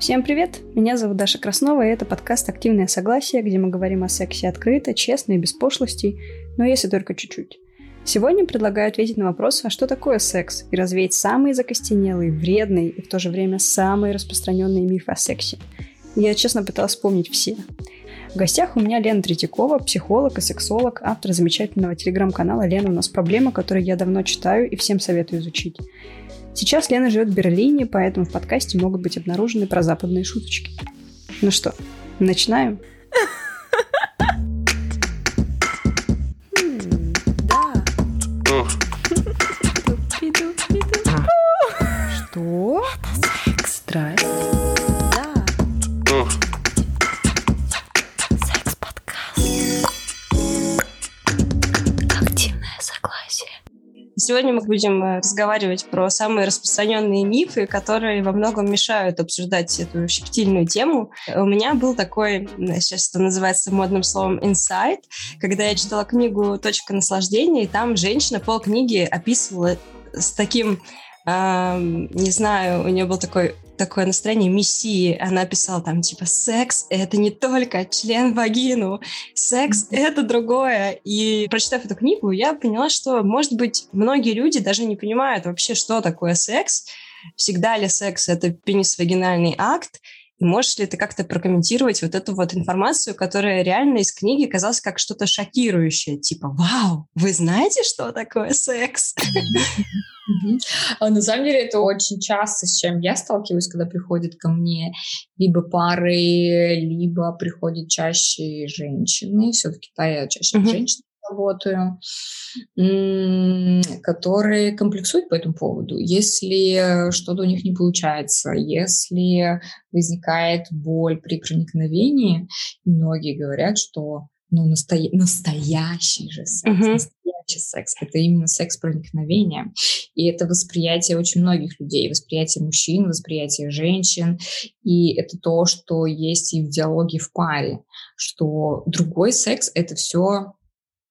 Всем привет! Меня зовут Даша Краснова, и это подкаст «Активное согласие», где мы говорим о сексе открыто, честно и без пошлостей, но если только чуть-чуть. Сегодня предлагаю ответить на вопрос, а что такое секс, и развеять самые закостенелые, вредные и в то же время самые распространенные мифы о сексе. Я честно пыталась вспомнить все. В гостях у меня Лена Третьякова, психолог и сексолог, автор замечательного телеграм-канала «Лена, у нас проблема», который я давно читаю и всем советую изучить. Сейчас Лена живет в Берлине, поэтому в подкасте могут быть обнаружены про западные шуточки. Ну что, начинаем? Сегодня мы будем э, разговаривать про самые распространенные мифы, которые во многом мешают обсуждать эту щепетильную тему. У меня был такой, сейчас это называется модным словом, инсайт, когда я читала книгу «Точка наслаждения», и там женщина пол книги описывала с таким не знаю, у нее был такой такое настроение мессии. Она писала там, типа, секс — это не только член вагину, секс — это другое. И прочитав эту книгу, я поняла, что, может быть, многие люди даже не понимают вообще, что такое секс, всегда ли секс — это пенис-вагинальный акт, можешь ли ты как-то прокомментировать вот эту вот информацию, которая реально из книги казалась как что-то шокирующее, типа «Вау, вы знаете, что такое секс?» а На самом деле это очень часто, с чем я сталкиваюсь, когда приходят ко мне либо пары, либо приходят чаще женщины. Все-таки да, я чаще uh-huh. Работаю, которые комплексуют по этому поводу. Если что-то у них не получается, если возникает боль при проникновении, многие говорят, что ну, настоя- настоящий же секс, uh-huh. настоящий секс, это именно секс проникновения. И это восприятие очень многих людей, восприятие мужчин, восприятие женщин. И это то, что есть и в диалоге в паре, что другой секс — это все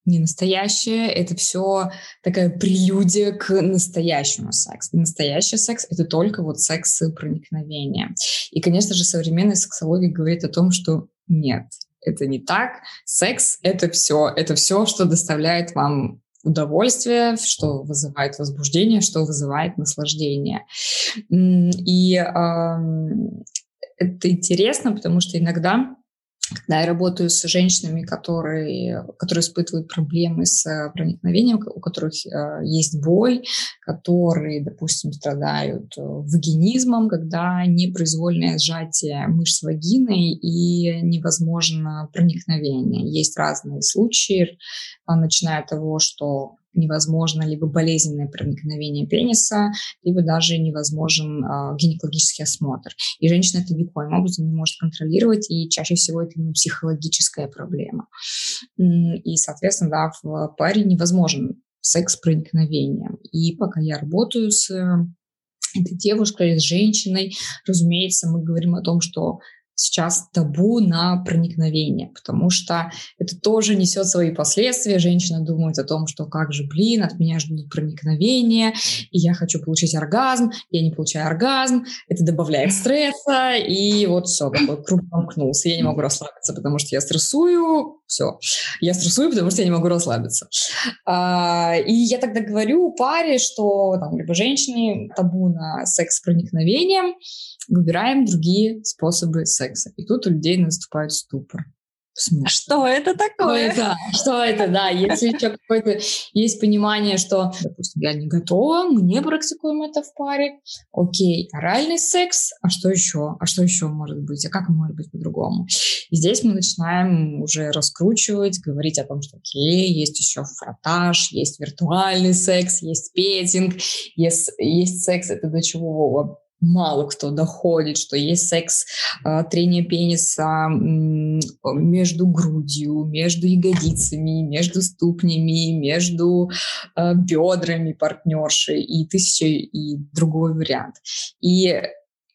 не настоящее, это все такая прелюдия к настоящему сексу. И настоящий секс — это только вот секс проникновения. И, конечно же, современная сексология говорит о том, что нет, это не так. Секс — это все, это все, что доставляет вам удовольствие, что вызывает возбуждение, что вызывает наслаждение. И э, это интересно, потому что иногда когда я работаю с женщинами, которые, которые испытывают проблемы с э, проникновением, у которых э, есть боль, которые, допустим, страдают э, вагинизмом, когда непроизвольное сжатие мышц вагины и невозможно проникновение. Есть разные случаи, начиная от того, что невозможно либо болезненное проникновение пениса, либо даже невозможен э, гинекологический осмотр. И женщина это никоим образом не может контролировать, и чаще всего это именно психологическая проблема. И, соответственно, да, в паре невозможен секс проникновением. И пока я работаю с этой девушкой, с женщиной, разумеется, мы говорим о том, что сейчас табу на проникновение, потому что это тоже несет свои последствия. Женщина думает о том, что как же, блин, от меня ждут проникновения, и я хочу получить оргазм, я не получаю оргазм, это добавляет стресса, и вот все, такой круг замкнулся. Я не могу расслабиться, потому что я стрессую, все. Я стрессую, потому что я не могу расслабиться. А, и я тогда говорю паре, что там либо женщине табу на секс с проникновением, выбираем другие способы секса. И тут у людей наступает ступор. Что это такое? Что это? Что это, да. Если еще какое-то есть понимание, что, допустим, я не готова, мы не практикуем это в паре, окей, оральный секс, а что еще? А что еще может быть? А как может быть по-другому? И здесь мы начинаем уже раскручивать, говорить о том, что окей, есть еще фротаж, есть виртуальный секс, есть петинг, есть, есть секс, это до чего мало кто доходит, что есть секс, э, трение пениса между грудью, между ягодицами, между ступнями, между э, бедрами партнерши и тысяча и другой вариант. И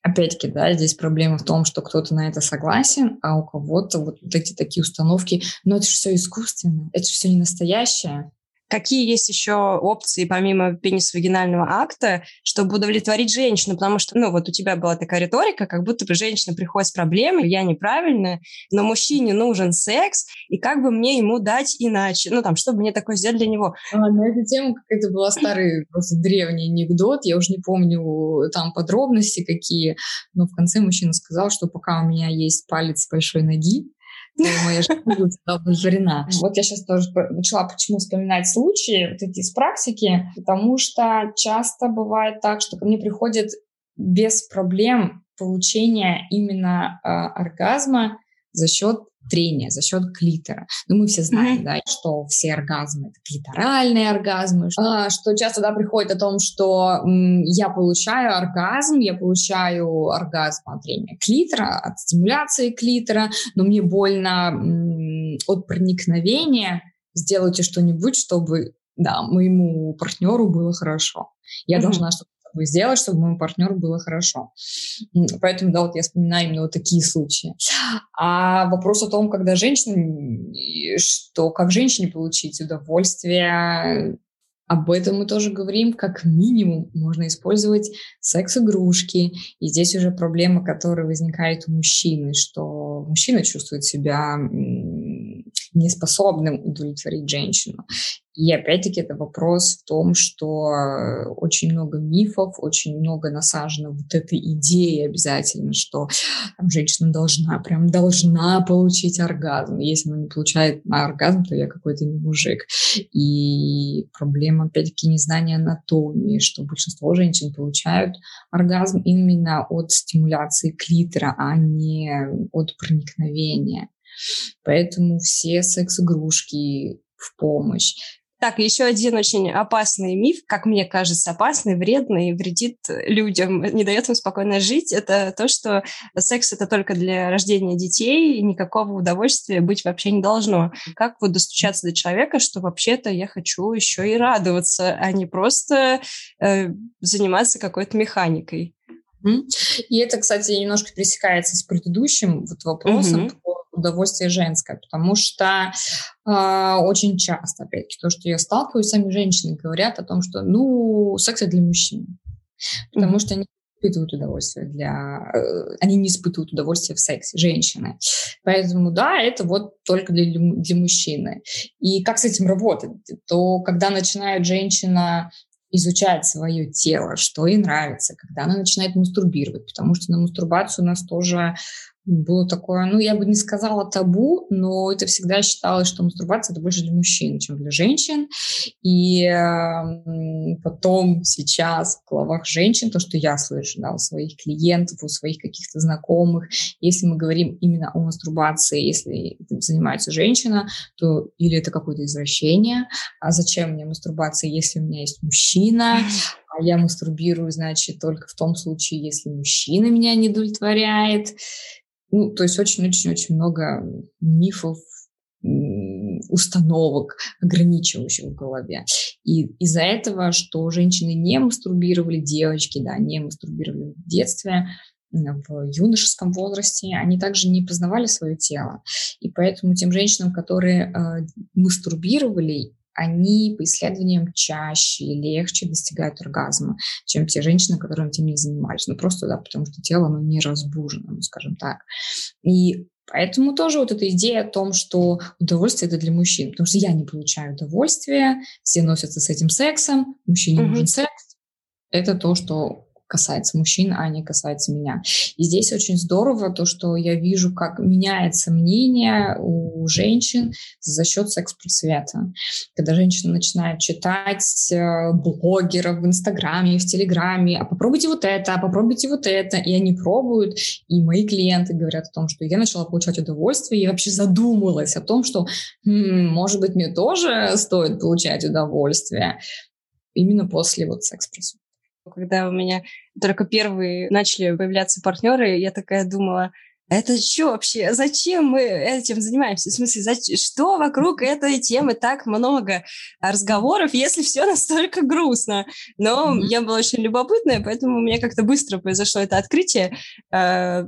опять-таки, да, здесь проблема в том, что кто-то на это согласен, а у кого-то вот эти такие установки, но это же все искусственно, это же все не настоящее. Какие есть еще опции помимо пенис-вагинального акта, чтобы удовлетворить женщину, потому что, ну, вот у тебя была такая риторика, как будто бы женщина приходит с проблемой, я неправильная, но мужчине нужен секс, и как бы мне ему дать иначе, ну, там, чтобы мне такое сделать для него. А, на эту тему какой-то был старый, просто древний анекдот, я уже не помню там подробности какие, но в конце мужчина сказал, что пока у меня есть палец большой ноги, моя жизнь удовлетворена. Вот я сейчас тоже начала почему вспоминать случаи вот эти из практики, потому что часто бывает так, что ко мне приходят без проблем получения именно э, оргазма за счет трения за счет клитора. Ну, мы все знаем, mm-hmm. да, что все оргазмы — это клиторальные оргазмы, а, что часто, да, приходит о том, что м, я получаю оргазм, я получаю оргазм от трения клитора, от стимуляции клитора, но мне больно м, от проникновения, сделайте что-нибудь, чтобы, да, моему партнеру было хорошо. Я mm-hmm. должна что бы сделать, чтобы моему партнеру было хорошо. Поэтому, да, вот я вспоминаю именно вот такие случаи. А вопрос о том, когда женщина, что как женщине получить удовольствие, об этом мы тоже говорим, как минимум можно использовать секс-игрушки. И здесь уже проблема, которая возникает у мужчины, что мужчина чувствует себя неспособным удовлетворить женщину. И опять-таки это вопрос в том, что э, очень много мифов, очень много насажено вот этой идеи обязательно, что там, женщина должна, прям должна получить оргазм. Если она не получает оргазм, то я какой-то не мужик. И проблема, опять-таки, незнания анатомии, что большинство женщин получают оргазм именно от стимуляции клитора, а не от проникновения. Поэтому все секс-игрушки в помощь. Так, еще один очень опасный миф, как мне кажется, опасный, вредный, вредит людям, не дает им спокойно жить, это то, что секс это только для рождения детей, и никакого удовольствия быть вообще не должно. Как вот достучаться до человека, что вообще-то я хочу еще и радоваться, а не просто э, заниматься какой-то механикой? И это, кстати, немножко пересекается с предыдущим вот вопросом, mm-hmm удовольствие женское, потому что э, очень часто, опять-таки, то, что я сталкиваюсь, сами женщины говорят о том, что, ну, секс для мужчин, потому mm-hmm. что они испытывают удовольствие для... Э, они не испытывают удовольствие в сексе, женщины. Поэтому, да, это вот только для, для мужчины. И как с этим работать? То, когда начинает женщина изучать свое тело, что ей нравится, когда она начинает мастурбировать, потому что на мастурбацию у нас тоже было такое, ну, я бы не сказала табу, но это всегда считалось, что мастурбация это больше для мужчин, чем для женщин. И потом сейчас в головах женщин, то, что я слышу, да, у своих клиентов, у своих каких-то знакомых, если мы говорим именно о мастурбации, если этим занимается женщина, то или это какое-то извращение, а зачем мне мастурбация, если у меня есть мужчина, а я мастурбирую, значит, только в том случае, если мужчина меня не удовлетворяет. Ну, то есть очень-очень-очень много мифов, установок, ограничивающих в голове. И из-за этого, что женщины не мастурбировали, девочки, да, не мастурбировали в детстве, в юношеском возрасте, они также не познавали свое тело. И поэтому тем женщинам, которые э, мастурбировали, они по исследованиям чаще и легче достигают оргазма, чем те женщины, которые этим не занимались. Ну, просто, да, потому что тело, оно не разбужено, ну, скажем так. И Поэтому тоже вот эта идея о том, что удовольствие это для мужчин, потому что я не получаю удовольствия, все носятся с этим сексом, мужчине mm-hmm. нужен секс. Это то, что касается мужчин, а не касается меня. И здесь очень здорово то, что я вижу, как меняется мнение у женщин за счет секс-просвета. Когда женщина начинает читать э, блогеров в Инстаграме, в Телеграме, а попробуйте вот это, а попробуйте вот это, и они пробуют, и мои клиенты говорят о том, что я начала получать удовольствие, и вообще задумалась о том, что, хм, может быть, мне тоже стоит получать удовольствие именно после вот секс-просвета. Когда у меня только первые начали появляться партнеры, я такая думала, это что вообще? Зачем мы этим занимаемся? В смысле, зачем? что вокруг этой темы так много разговоров, если все настолько грустно? Но mm-hmm. я была очень любопытная, поэтому у меня как-то быстро произошло это открытие, э,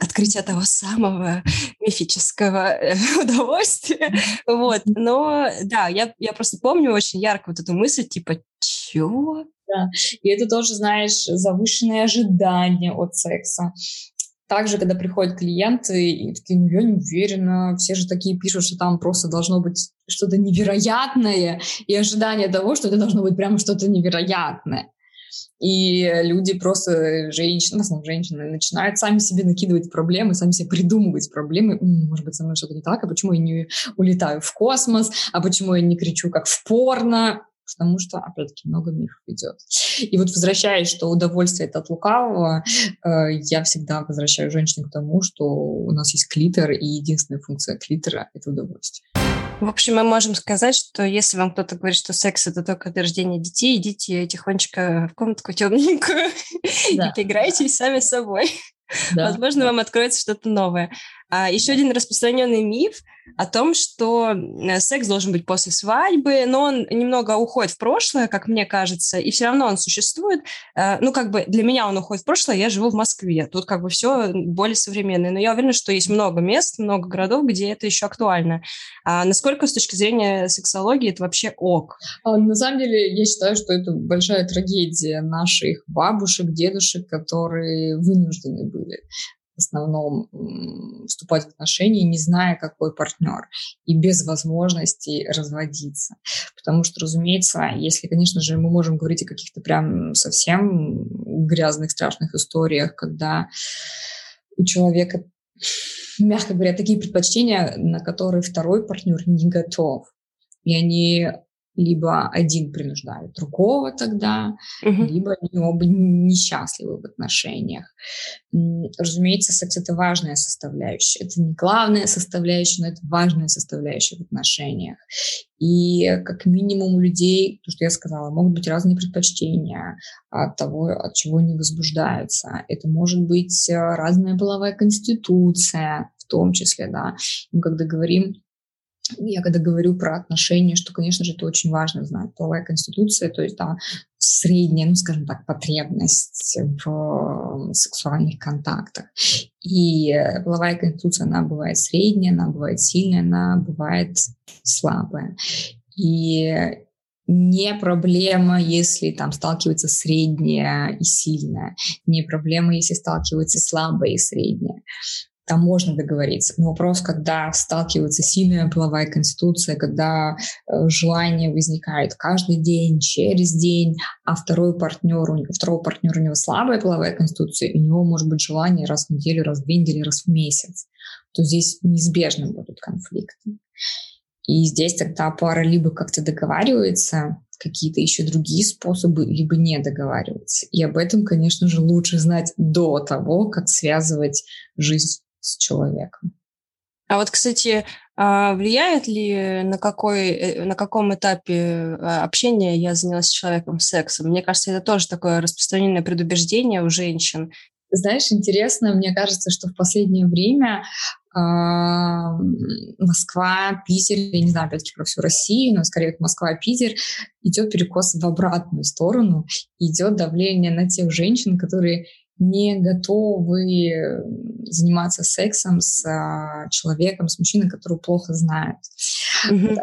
открытие того самого мифического э, удовольствия. Вот. Но да, я, я просто помню очень ярко вот эту мысль, типа, чего? Да. И это тоже, знаешь, завышенные ожидания от секса. Также, когда приходят клиенты и такие, ну, я не уверена, все же такие пишут, что там просто должно быть что-то невероятное, и ожидание того, что это должно быть прямо что-то невероятное. И люди просто, женщины, в основном женщины, начинают сами себе накидывать проблемы, сами себе придумывать проблемы. Может быть, со мной что-то не так, а почему я не улетаю в космос, а почему я не кричу, как в порно, потому что, опять-таки, много мифов идет. И вот возвращаясь, что удовольствие это от лукавого, э, я всегда возвращаю женщин к тому, что у нас есть клитор, и единственная функция клитора — это удовольствие. В общем, мы можем сказать, что если вам кто-то говорит, что секс это только для рождения детей, идите тихонечко в комнатку темненькую да. и поиграйтесь сами с собой. Да. Возможно, вам откроется что-то новое. А еще один распространенный миф о том, что э, секс должен быть после свадьбы, но он немного уходит в прошлое, как мне кажется, и все равно он существует. Э, ну, как бы для меня он уходит в прошлое, я живу в Москве. Тут как бы все более современное. Но я уверена, что есть много мест, много городов, где это еще актуально. А насколько с точки зрения сексологии это вообще ок? А, на самом деле, я считаю, что это большая трагедия наших бабушек, дедушек, которые вынуждены были основном вступать в отношения, не зная, какой партнер, и без возможности разводиться. Потому что, разумеется, если, конечно же, мы можем говорить о каких-то прям совсем грязных, страшных историях, когда у человека, мягко говоря, такие предпочтения, на которые второй партнер не готов. И они либо один принуждает другого тогда, угу. либо они оба несчастливы в отношениях. Разумеется, секс — это важная составляющая. Это не главная составляющая, но это важная составляющая в отношениях. И как минимум у людей, то, что я сказала, могут быть разные предпочтения от того, от чего они возбуждаются. Это может быть э, разная половая конституция в том числе, да. Мы когда говорим я когда говорю про отношения, что, конечно же, это очень важно знать. Половая конституция, то есть да, средняя, ну, скажем так, потребность в сексуальных контактах. И половая конституция, она бывает средняя, она бывает сильная, она бывает слабая. И не проблема, если там сталкивается средняя и сильная. Не проблема, если сталкивается слабая и средняя там можно договориться. Но вопрос, когда сталкивается сильная половая конституция, когда э, желание возникает каждый день, через день, а второй партнер, у второго партнера у него слабая половая конституция, и у него может быть желание раз в неделю, раз в две недели, раз в месяц, то здесь неизбежно будут конфликты. И здесь тогда пара либо как-то договаривается, какие-то еще другие способы, либо не договариваться. И об этом, конечно же, лучше знать до того, как связывать жизнь с человеком. А вот, кстати, а влияет ли на, какой, э, на каком этапе а, общения я занялась с человеком сексом? Мне кажется, это тоже такое распространенное предубеждение у женщин. Знаешь, интересно, мне кажется, что в последнее время Москва, Питер, я не знаю, опять-таки про всю Россию, но скорее Москва, Питер, идет перекос в обратную сторону, идет давление на тех женщин, которые не готовы заниматься сексом с а, человеком, с мужчиной, которого плохо знают. Mm-hmm.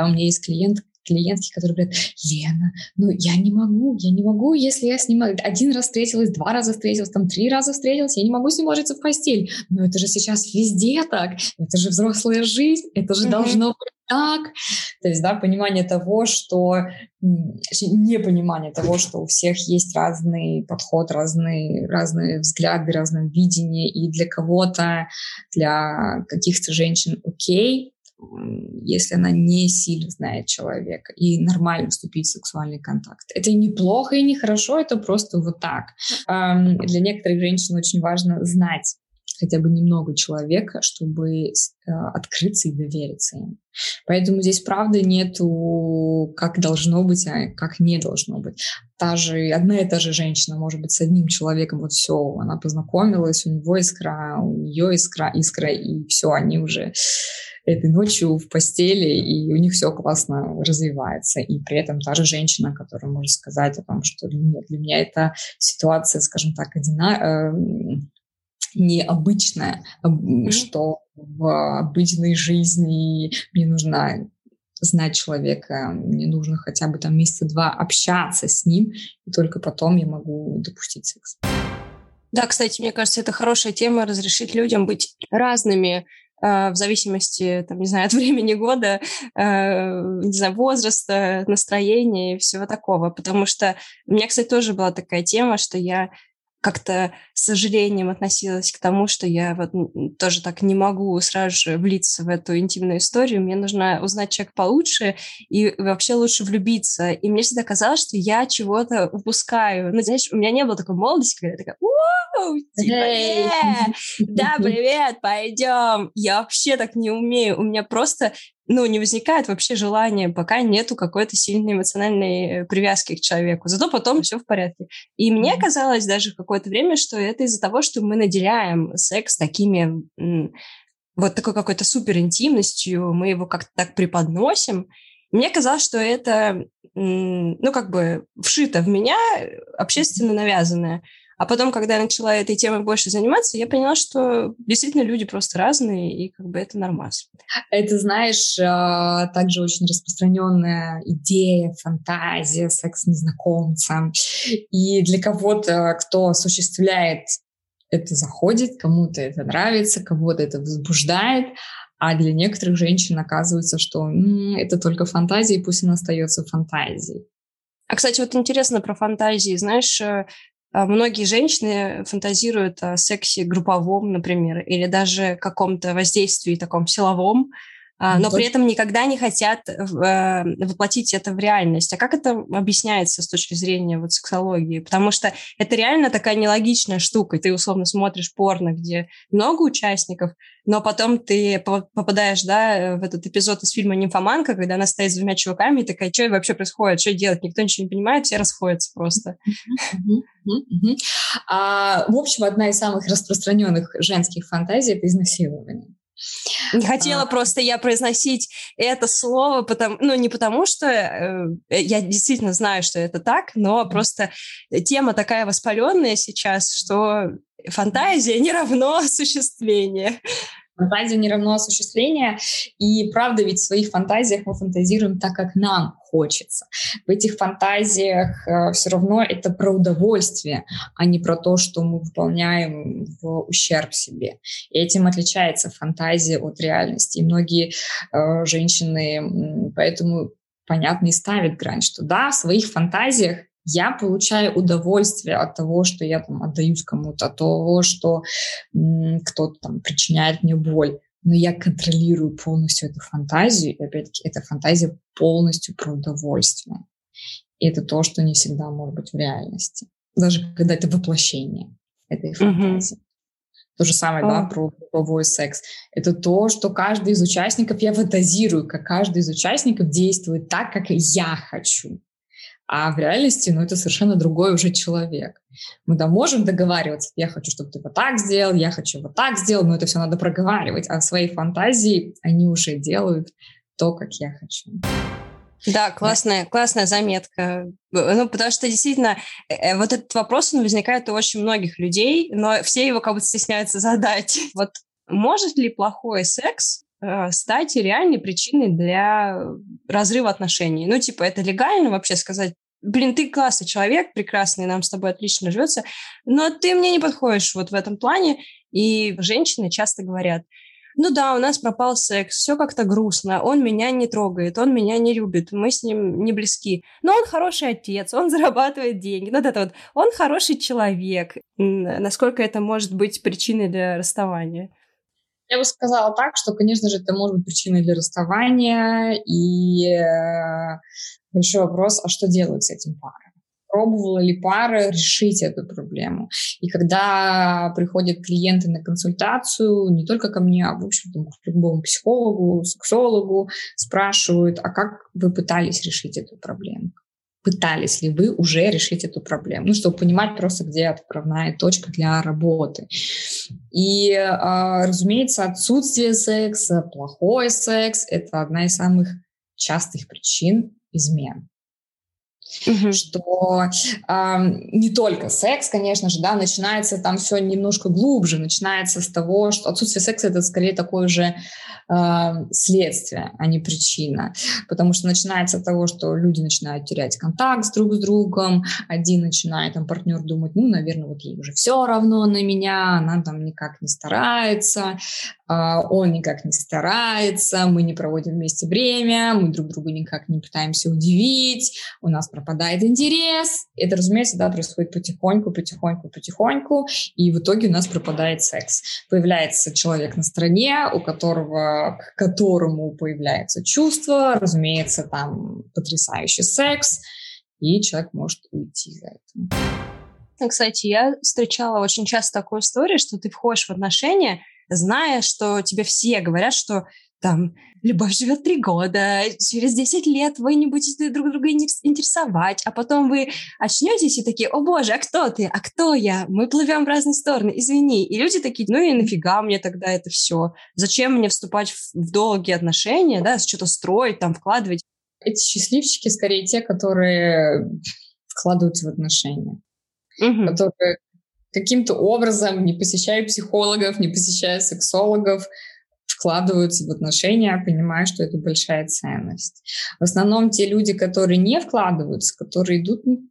у меня есть клиент, клиентки, которые говорят, Лена, ну я не могу, я не могу, если я с ним один раз встретилась, два раза встретилась, там три раза встретилась, я не могу с ним ложиться в постель. Но это же сейчас везде так, это же взрослая жизнь, это же mm-hmm. должно быть так. То есть, да, понимание того, что непонимание того, что у всех есть разный подход, разные, разные взгляды, разное видение, и для кого-то, для каких-то женщин окей, если она не сильно знает человека, и нормально вступить в сексуальный контакт. Это не плохо и не хорошо, это просто вот так. Для некоторых женщин очень важно знать хотя бы немного человека, чтобы э, открыться и довериться им. Поэтому здесь, правда, нету как должно быть, а как не должно быть. Та же, одна и та же женщина может быть с одним человеком, вот все, она познакомилась, у него искра, у нее искра, искра, и все, они уже этой ночью в постели, и у них все классно развивается. И при этом та же женщина, которая может сказать о том, что нет, для меня эта ситуация, скажем так, одина, э, необычная, mm-hmm. что в обычной жизни мне нужно знать человека, мне нужно хотя бы там месяца два общаться с ним, и только потом я могу допустить секс. Да, кстати, мне кажется, это хорошая тема разрешить людям быть разными в зависимости, там, не знаю, от времени года, э, не знаю, возраста, настроения и всего такого. Потому что у меня, кстати, тоже была такая тема, что я как-то с сожалением относилась к тому, что я вот тоже так не могу сразу же влиться в эту интимную историю. Мне нужно узнать человека получше и вообще лучше влюбиться. И мне всегда казалось, что я чего-то упускаю. Ну, знаешь, у меня не было такой молодости, когда я такая, Вау! Типа, да, привет, пойдем. Я вообще так не умею. У меня просто ну, не возникает вообще желания, пока нету какой-то сильной эмоциональной э, привязки к человеку. Зато потом все в порядке. И мне казалось даже какое-то время, что это из-за того, что мы наделяем секс такими вот такой какой-то супер интимностью, мы его как-то так преподносим. Мне казалось, что это, ну, как бы вшито в меня, э, общественно навязанное. А потом, когда я начала этой темой больше заниматься, я поняла, что действительно люди просто разные, и как бы это нормально. Это, знаешь, а, также очень распространенная идея, фантазия, секс с незнакомцем. И для кого-то, кто осуществляет это заходит, кому-то это нравится, кого-то это возбуждает, а для некоторых женщин оказывается, что м-м, это только фантазия, и пусть она остается фантазией. А, кстати, вот интересно про фантазии. Знаешь, э, многие женщины фантазируют о сексе групповом, например, или даже каком-то воздействии таком силовом, а, но при этом никогда не хотят э, воплотить это в реальность. А как это объясняется с точки зрения вот сексологии? Потому что это реально такая нелогичная штука. Ты условно смотришь порно, где много участников, но потом ты попадаешь да, в этот эпизод из фильма «Нимфоманка», когда она стоит с двумя чуваками и такая, что вообще происходит, что делать? Никто ничего не понимает, все расходятся просто. А, в общем, одна из самых распространенных женских фантазий – это изнасилование. Не хотела а... просто я произносить это слово, потому, ну, не потому что э, я действительно знаю, что это так, но просто тема такая воспаленная сейчас, что фантазия не равно осуществление. Фантазия не равно осуществление. И правда, ведь в своих фантазиях мы фантазируем так, как нам хочется. В этих фантазиях э, все равно это про удовольствие, а не про то, что мы выполняем в ущерб себе. И этим отличается фантазия от реальности. И многие э, женщины поэтому понятно и ставят грань, что да, в своих фантазиях я получаю удовольствие от того, что я там отдаюсь кому-то, от того, что кто-то там причиняет мне боль. Но я контролирую полностью эту фантазию, и опять-таки эта фантазия полностью про удовольствие. И это то, что не всегда может быть в реальности. Даже когда это воплощение этой фантазии. Mm-hmm. То же самое, oh. да, про групповой секс. Это то, что каждый из участников, я фантазирую, как каждый из участников действует так, как я хочу. А в реальности, ну, это совершенно другой уже человек. Мы да можем договариваться, я хочу, чтобы ты вот так сделал, я хочу вот так сделал, но это все надо проговаривать. А в своей фантазии они уже делают то, как я хочу. Да, классная, классная заметка. Ну, потому что действительно э, вот этот вопрос, он возникает у очень многих людей, но все его как бы стесняются задать. Вот может ли плохой секс Э, стать реальной причиной для разрыва отношений. Ну, типа, это легально вообще сказать, блин, ты классный человек, прекрасный, нам с тобой отлично живется, но ты мне не подходишь вот в этом плане. И женщины часто говорят, ну да, у нас пропал секс, все как-то грустно, он меня не трогает, он меня не любит, мы с ним не близки. Но он хороший отец, он зарабатывает деньги. Ну, вот это вот, он хороший человек. Насколько это может быть причиной для расставания? Я бы сказала так, что, конечно же, это может быть причиной для расставания, и э, большой вопрос, а что делают с этим парой? пробовала ли пара решить эту проблему. И когда приходят клиенты на консультацию, не только ко мне, а, в общем, к любому психологу, сексологу, спрашивают, а как вы пытались решить эту проблему? Пытались ли вы уже решить эту проблему, ну, чтобы понимать просто, где отправная точка для работы. И, а, разумеется, отсутствие секса, плохой секс – это одна из самых частых причин измен. Угу. Что э, не только секс, конечно же, да, начинается там все немножко глубже, начинается с того, что отсутствие секса это скорее такое же э, следствие, а не причина. Потому что начинается с того, что люди начинают терять контакт друг с другом, один начинает, там, партнер думать, ну, наверное, вот ей уже все равно на меня, она там никак не старается, а, он никак не старается, мы не проводим вместе время, мы друг друга никак не пытаемся удивить, у нас пропадает интерес. Это, разумеется, да, происходит потихоньку, потихоньку, потихоньку, и в итоге у нас пропадает секс. Появляется человек на стороне, у которого, к которому появляется чувство, разумеется, там потрясающий секс, и человек может уйти за это. Кстати, я встречала очень часто такую историю, что ты входишь в отношения, зная, что тебе все говорят, что там любовь живет три года, через 10 лет вы не будете друг друга интересовать, а потом вы очнетесь и такие, о боже, а кто ты, а кто я? Мы плывем в разные стороны, извини. И люди такие, ну и нафига мне тогда это все? Зачем мне вступать в, в долгие отношения, да, что-то строить, там, вкладывать? Эти счастливчики скорее те, которые вкладываются в отношения, угу. которые каким-то образом, не посещая психологов, не посещая сексологов, вкладываются в отношения, понимая, что это большая ценность. В основном те люди, которые не вкладываются, которые идут ну,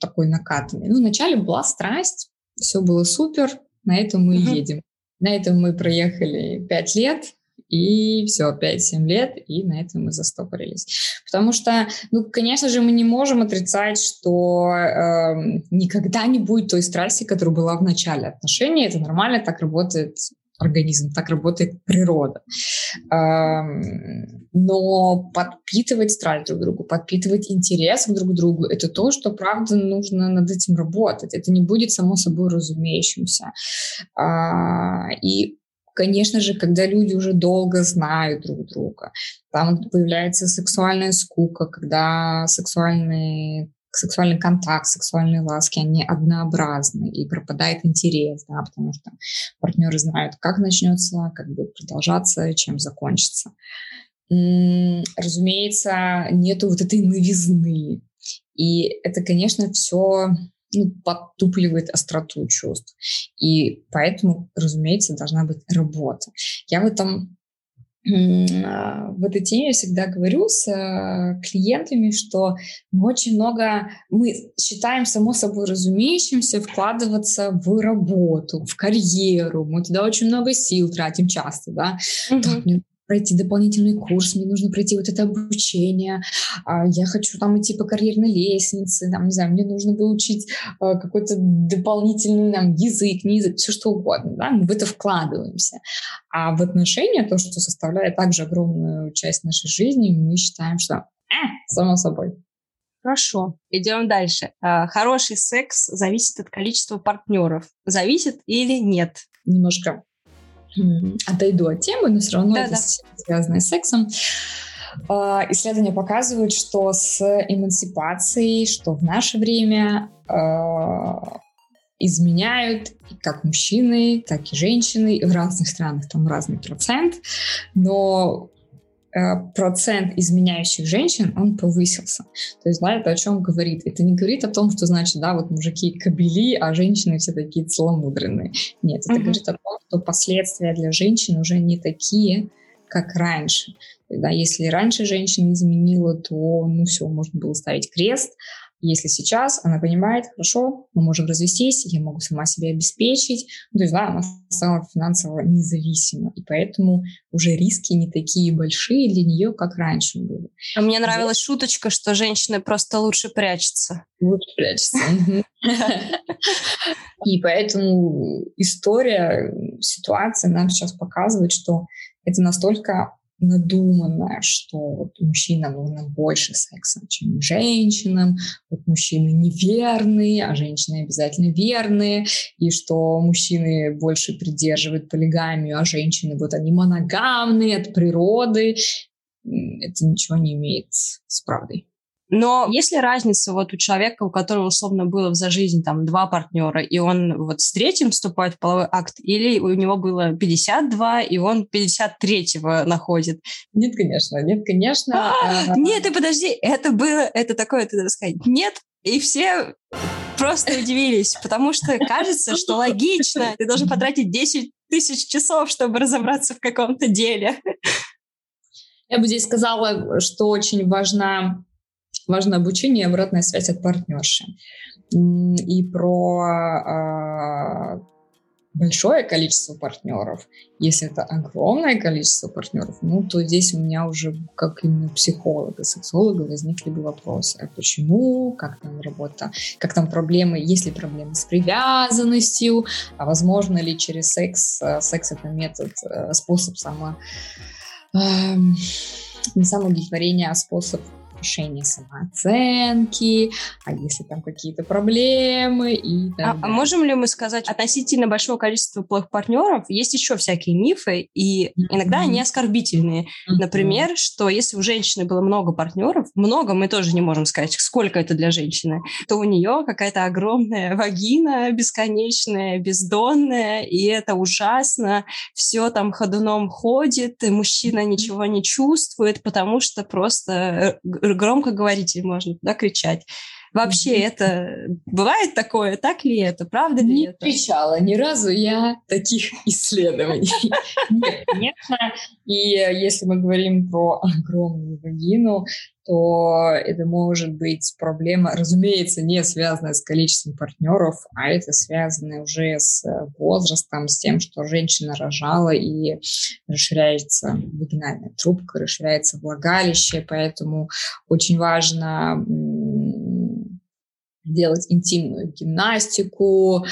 такой накатанный. Ну, вначале была страсть, все было супер, на этом мы mm-hmm. едем. На этом мы проехали пять лет, и все, 5-7 лет, и на этом мы застопорились. Потому что, ну, конечно же, мы не можем отрицать, что э, никогда не будет той страсти, которая была в начале отношений. Это нормально, так работает организм, так работает природа. Но подпитывать страсть друг другу, подпитывать интерес друг к другу, это то, что, правда, нужно над этим работать. Это не будет само собой разумеющимся. А, и Конечно же, когда люди уже долго знают друг друга, там появляется сексуальная скука, когда сексуальные сексуальный контакт, сексуальные ласки, они однообразны, и пропадает интерес, да, потому что партнеры знают, как начнется, как будет продолжаться, чем закончится. Разумеется, нету вот этой новизны. И это, конечно, все ну, подтупливает остроту чувств. И поэтому, разумеется, должна быть работа. Я в этом в этой теме всегда говорю с э, клиентами, что мы очень много, мы считаем само собой разумеющимся вкладываться в работу, в карьеру, мы туда очень много сил тратим часто, да, угу. так, мне пройти дополнительный курс, мне нужно пройти вот это обучение, а, я хочу там идти по карьерной лестнице, там, не знаю, мне нужно выучить а, какой-то дополнительный там, язык, не язык, все что угодно, да, мы в это вкладываемся. А в отношения, то, что составляет также огромную часть нашей жизни, мы считаем, что э, само собой. Хорошо, идем дальше. А, хороший секс зависит от количества партнеров. Зависит или нет? Немножко отойду от темы, но все равно да, это да. связано с сексом. А, исследования показывают, что с эмансипацией, что в наше время а, изменяют как мужчины, так и женщины. В разных странах там разный процент. Но процент изменяющих женщин, он повысился. То есть, да, это о чем говорит? Это не говорит о том, что, значит, да, вот мужики кобели, а женщины все такие целомудренные. Нет, это uh-huh. говорит о том, что последствия для женщин уже не такие, как раньше. Да, если раньше женщина изменила, то, ну все, можно было ставить крест, если сейчас она понимает, хорошо, мы можем развестись, я могу сама себя обеспечить, ну, то есть, да, она стала финансово независима, и поэтому уже риски не такие большие для нее, как раньше были. А мне нравилась да. шуточка, что женщины просто лучше прячутся. Лучше прячутся. И поэтому история, ситуация нам сейчас показывает, что это настолько надуманное, что вот мужчинам нужно больше секса, чем женщинам, вот мужчины неверные, а женщины обязательно верные, и что мужчины больше придерживают полигамию, а женщины вот они моногамные от природы, это ничего не имеет с правдой. Но есть ли разница вот у человека, у которого условно было за жизнь там два партнера, и он вот с третьим вступает в половой акт, или у него было 52, и он 53-го находит? Нет, конечно, нет, конечно. А, а... Нет, ты подожди, это было, это такое, ты сказать, нет, и все просто удивились, потому что кажется, что логично, ты должен потратить 10 тысяч часов, чтобы разобраться в каком-то деле. Я бы здесь сказала, что очень важна важно обучение и обратная связь от партнерши. И про э, большое количество партнеров. Если это огромное количество партнеров, ну, то здесь у меня уже, как именно психолога, сексолога, возникли бы вопросы. А почему? Как там работа? Как там проблемы? Есть ли проблемы с привязанностью? А возможно ли через секс? Э, секс — это метод, э, способ само... Э, не самоудовлетворения, а способ повышение самооценки, а если там какие-то проблемы и так а, а можем ли мы сказать, относительно большого количества плохих партнеров есть еще всякие мифы, и mm-hmm. иногда они оскорбительные. Mm-hmm. Например, что если у женщины было много партнеров, много мы тоже не можем сказать, сколько это для женщины, то у нее какая-то огромная вагина бесконечная, бездонная, и это ужасно, все там ходуном ходит, и мужчина ничего не чувствует, потому что просто э, громкоговоритель можно туда кричать. Вообще это бывает такое? Так ли это? Правда ли не это? Не кричала ни разу я таких исследований. Нет, конечно. И э, если мы говорим про огромную вагину, то это может быть проблема, разумеется, не связанная с количеством партнеров, а это связано уже с э, возрастом, с тем, что женщина рожала и расширяется вагинальная трубка, расширяется влагалище, поэтому очень важно делать интимную гимнастику,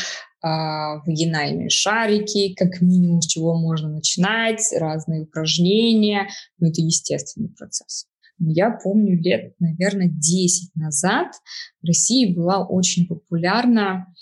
а, вагинальные шарики, как минимум, с чего можно начинать, разные упражнения, но это естественный процесс. Я помню лет, наверное, 10 назад в России была очень популярна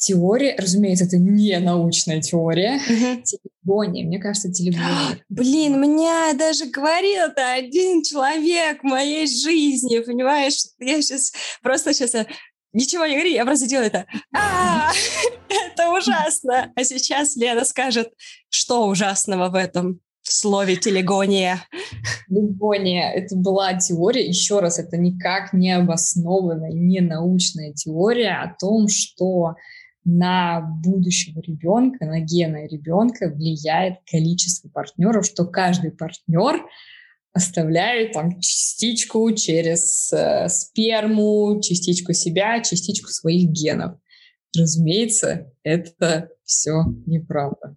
теория, разумеется, это не научная теория, uh-huh. телегония. Мне кажется, телегония. Блин, меня даже говорил это один человек в моей жизни, понимаешь? Я сейчас просто сейчас э, ничего не говори, я просто делаю это. А, это ужасно. А сейчас Лена скажет, что ужасного в этом слове телегония. Телегония — это была теория, еще раз, это никак не обоснованная, не научная теория о том, что на будущего ребенка, на гены ребенка влияет количество партнеров, что каждый партнер оставляет там частичку через э, сперму, частичку себя, частичку своих генов. Разумеется, это все неправда.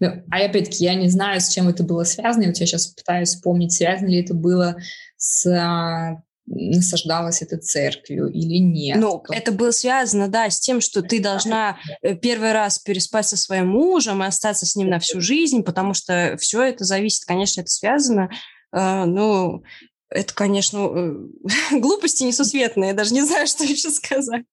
Ну, а опять-таки, я не знаю, с чем это было связано. Я вот я сейчас пытаюсь вспомнить, связано ли это было с а, насаждалась это церковью или нет. Ну, это было связано, да, с тем, что ты должна э, первый раз переспать со своим мужем и остаться с ним на всю жизнь, потому что все это зависит, конечно, это связано, э, ну, это, конечно, э, глупости несусветные, я даже не знаю, что еще сказать.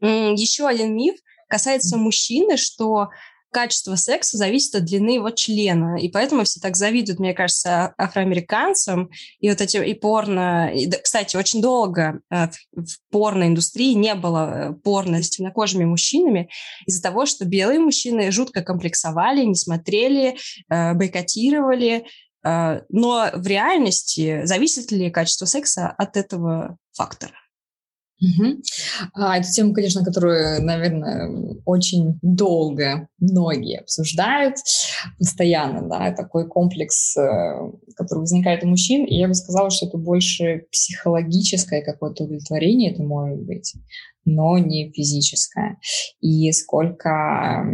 Еще один миф касается мужчины, что качество секса зависит от длины его члена. И поэтому все так завидуют, мне кажется, афроамериканцам. И вот эти и порно... И, кстати, очень долго э, в порноиндустрии не было э, порно с темнокожими мужчинами из-за того, что белые мужчины жутко комплексовали, не смотрели, э, бойкотировали. Но в реальности зависит ли качество секса от этого фактора? Угу. А, это тема, конечно, которую, наверное, очень долго многие обсуждают постоянно, да, такой комплекс, э, который возникает у мужчин, и я бы сказала, что это больше психологическое какое-то удовлетворение, это может быть, но не физическое. И сколько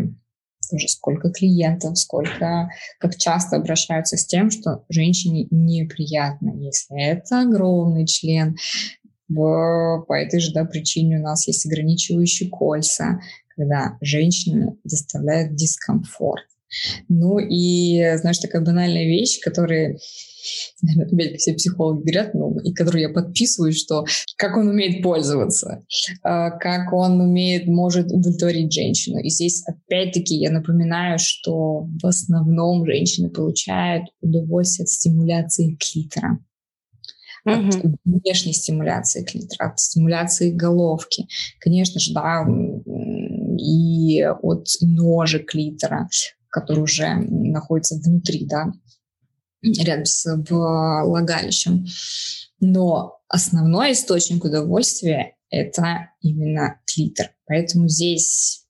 уже сколько клиентов, сколько, как часто обращаются с тем, что женщине неприятно, если это огромный член, по этой же да, причине у нас есть ограничивающие кольца, когда женщины доставляют дискомфорт. Ну и, знаешь, такая банальная вещь, которая все психологи говорят, ну, и которую я подписываюсь, что как он умеет пользоваться, а, как он умеет, может удовлетворить женщину. И здесь, опять-таки, я напоминаю, что в основном женщины получают удовольствие от стимуляции клитора. От внешней стимуляции клитора, от стимуляции головки. Конечно же, да, и от ножек клитора, который уже находится внутри, да, рядом с влагалищем. Но основной источник удовольствия – это именно клитор. Поэтому здесь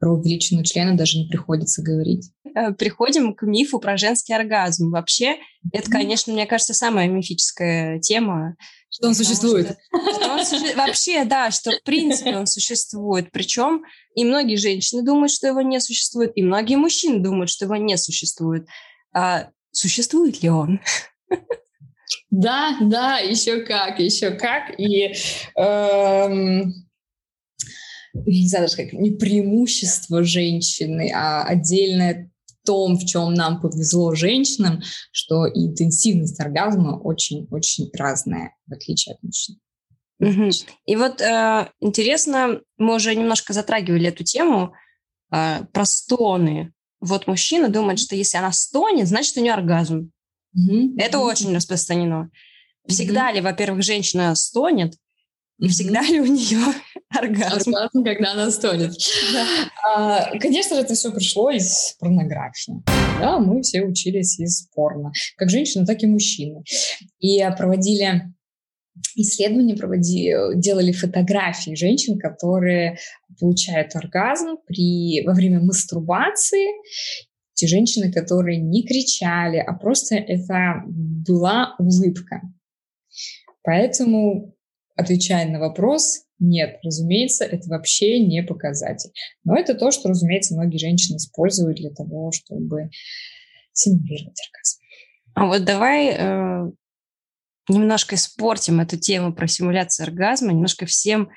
про увеличенную члена даже не приходится говорить. Э, приходим к мифу про женский оргазм. Вообще, это, конечно, мне кажется, самая мифическая тема. Что он существует. Что, что он суще... Вообще, да, что в принципе он существует. Причем и многие женщины думают, что его не существует, и многие мужчины думают, что его не существует. А существует ли он? Да, да, еще как, еще как. И эм, я не знаю даже как, не преимущество женщины, а отдельное том, в чем нам повезло женщинам, что интенсивность оргазма очень-очень разная, в отличие от мужчин. Угу. И вот э, интересно, мы уже немножко затрагивали эту тему э, про стоны. Вот мужчина думает, что если она стонет, значит у нее оргазм. Mm-hmm. Это mm-hmm. очень распространено. Всегда mm-hmm. ли, во-первых, женщина стонет, и всегда ли у нее оргазм? Оргазм, когда она стонет. Да. А, конечно же, это все пришло из порнографии. Да, мы все учились из порно. Как женщины, так и мужчины. И проводили исследования проводили, делали фотографии женщин, которые получают оргазм при, во время мастурбации. Те женщины, которые не кричали, а просто это была улыбка. Поэтому, отвечая на вопрос, нет, разумеется, это вообще не показатель. Но это то, что, разумеется, многие женщины используют для того, чтобы симулировать оргазм. А вот давай э, немножко испортим эту тему про симуляцию оргазма, немножко всем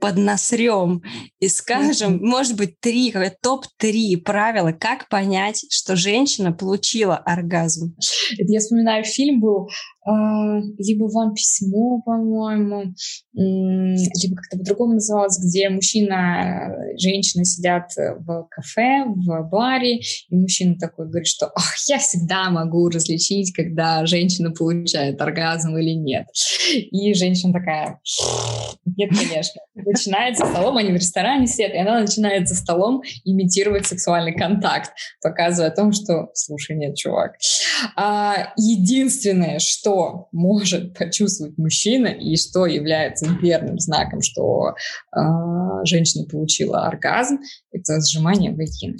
поднасрем и скажем, mm-hmm. может быть, три, топ-3 правила, как понять, что женщина получила оргазм. Это я вспоминаю, фильм был либо «Вам письмо», по-моему, либо как-то по-другому называлось, где мужчина и женщина сидят в кафе, в баре, и мужчина такой говорит, что Ах, я всегда могу различить, когда женщина получает оргазм или нет. И женщина такая, нет, конечно. Начинает за столом, они в ресторане сидят, и она начинает за столом имитировать сексуальный контакт, показывая о том, что, слушай, нет, чувак. А, единственное, что что может почувствовать мужчина и что является верным знаком, что э, женщина получила оргазм, это сжимание вагины.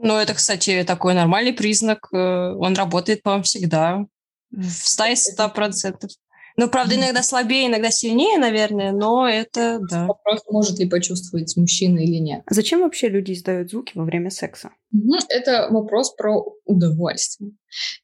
Ну, это, кстати, такой нормальный признак. Э, он работает, по-моему, всегда. В 100-100%. Ну, правда, иногда слабее, иногда сильнее, наверное, но это, да. Вопрос, может ли почувствовать мужчина или нет. А зачем вообще люди издают звуки во время секса? Это вопрос про удовольствие.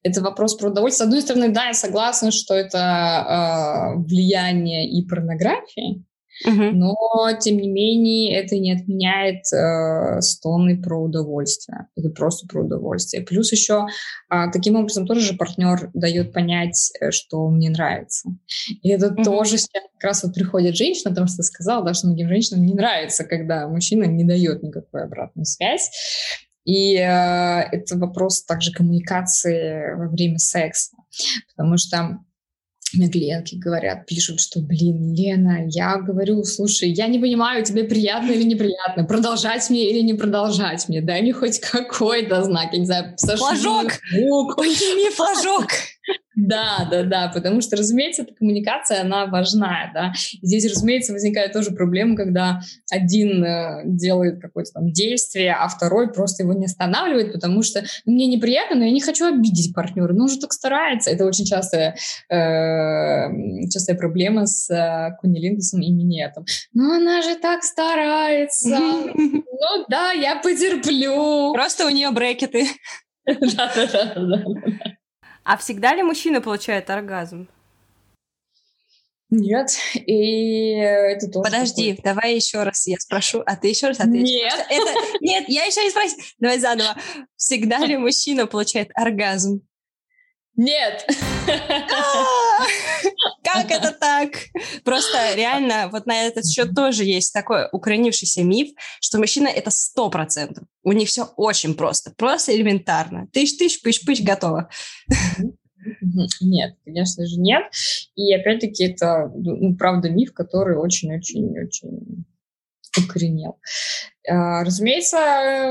Это вопрос про удовольствие. С одной стороны, да, я согласна, что это э, влияние и порнографии, Угу. Но, тем не менее, это не отменяет э, стоны про удовольствие. Это просто про удовольствие. Плюс еще э, таким образом тоже же партнер дает понять, э, что мне нравится. И это угу. тоже как раз вот приходит женщина, потому что сказала, да, что многим женщинам не нравится, когда мужчина не дает никакую обратную связь. И э, это вопрос также коммуникации во время секса, потому что мне клиентки говорят, пишут, что, блин, Лена, я говорю, слушай, я не понимаю, тебе приятно или неприятно, продолжать мне или не продолжать мне, дай мне хоть какой-то знак, я не знаю, Флажок! Подними флажок! Да, да, да, потому что, разумеется, эта коммуникация, она важна, да. И здесь, разумеется, возникает тоже проблема, когда один э, делает какое-то там действие, а второй просто его не останавливает, потому что мне неприятно, но я не хочу обидеть партнера, но он же так старается. Это очень частая, э, частая проблема с э, кунилингусом и минетом. Но она же так старается. Ну да, я потерплю. Просто у нее брекеты. Да-да-да. А всегда ли мужчина получает оргазм? Нет, и это тоже Подожди, такой... давай еще раз я спрошу, а ты еще раз ответишь. Нет. Это... Нет, я еще не спросила. Давай заново. Всегда ли мужчина получает оргазм? Нет. Как это так? Просто реально вот на этот счет тоже есть такой укоренившийся миф, что мужчина это сто процентов. У них все очень просто, просто элементарно. Тыщ-тыщ, пыщ-пыщ, готово. Нет, конечно же нет. И опять-таки это, ну, правда, миф, который очень-очень-очень укоренел. А, разумеется,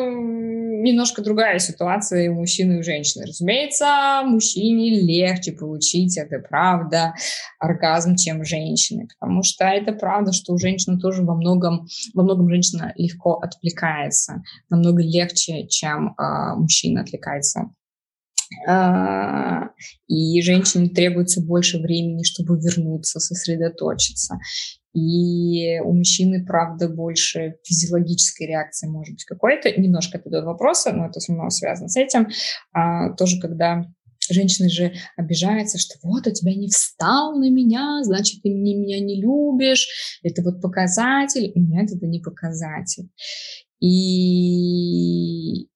немножко другая ситуация у мужчины, и у женщины. Разумеется, мужчине легче получить, это правда, оргазм, чем женщины, потому что это правда, что у женщины тоже во многом, во многом женщина легко отвлекается, намного легче, чем э, мужчина отвлекается и женщине требуется больше времени, чтобы вернуться, сосредоточиться. И у мужчины, правда, больше физиологической реакции может быть какой-то. Немножко это до вопроса, но это равно связано с этим. А, тоже когда Женщины же обижаются, что вот у тебя не встал на меня, значит, ты меня, меня не любишь. Это вот показатель. Нет, это не показатель. И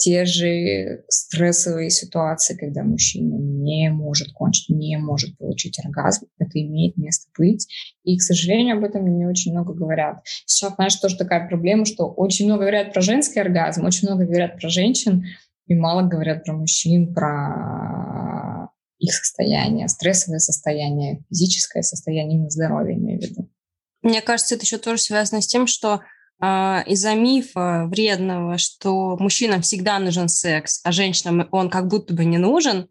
те же стрессовые ситуации, когда мужчина не может кончить, не может получить оргазм, это имеет место быть. И, к сожалению, об этом не очень много говорят. Сейчас, знаешь, тоже такая проблема, что очень много говорят про женский оргазм, очень много говорят про женщин, и мало говорят про мужчин, про их состояние, стрессовое состояние, физическое состояние, именно здоровье, имею в виду. Мне кажется, это еще тоже связано с тем, что из-за мифа вредного, что мужчинам всегда нужен секс, а женщинам он как будто бы не нужен,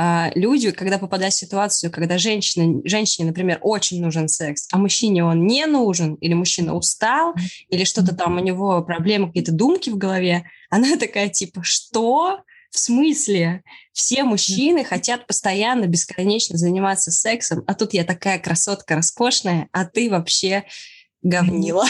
а, люди, когда попадают в ситуацию, когда женщина, женщине, например, очень нужен секс, а мужчине он не нужен, или мужчина устал, или что-то там у него проблемы, какие-то думки в голове, она такая типа, что? В смысле? Все мужчины хотят постоянно, бесконечно заниматься сексом, а тут я такая красотка роскошная, а ты вообще говнила.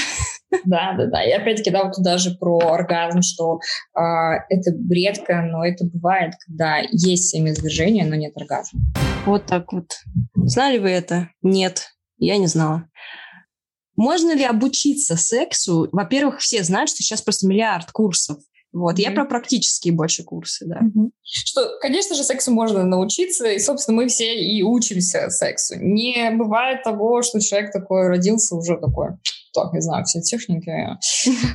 Да, да, да. И опять-таки, да, вот даже про оргазм, что э, это редко, но это бывает, когда есть семяизвержение, но нет оргазма. Вот так вот. Знали вы это? Нет, я не знала. Можно ли обучиться сексу? Во-первых, все знают, что сейчас просто миллиард курсов. Вот, mm-hmm. я про практические больше курсы, да. Mm-hmm. Что, конечно же, сексу можно научиться, и, собственно, мы все и учимся сексу. Не бывает того, что человек такой родился уже такой, так, не знаю, все техники.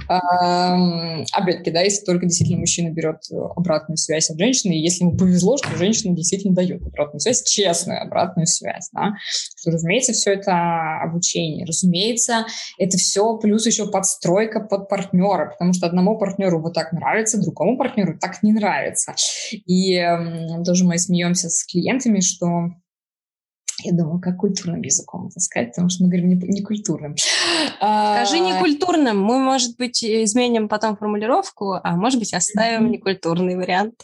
Опять-таки, да, если только действительно мужчина берет обратную связь от женщины, и если ему повезло, что женщина действительно дает обратную связь, честную обратную связь, да, что, разумеется, все это обучение, разумеется, это все плюс еще подстройка под партнера, потому что одному партнеру вот так нравится, другому партнеру так не нравится. И тоже мы смеемся с клиентами, что я думаю, как культурным языком это сказать, потому что мы говорим не, не культурным. Скажи не культурным. Мы, может быть, изменим потом формулировку, а может быть, оставим некультурный вариант.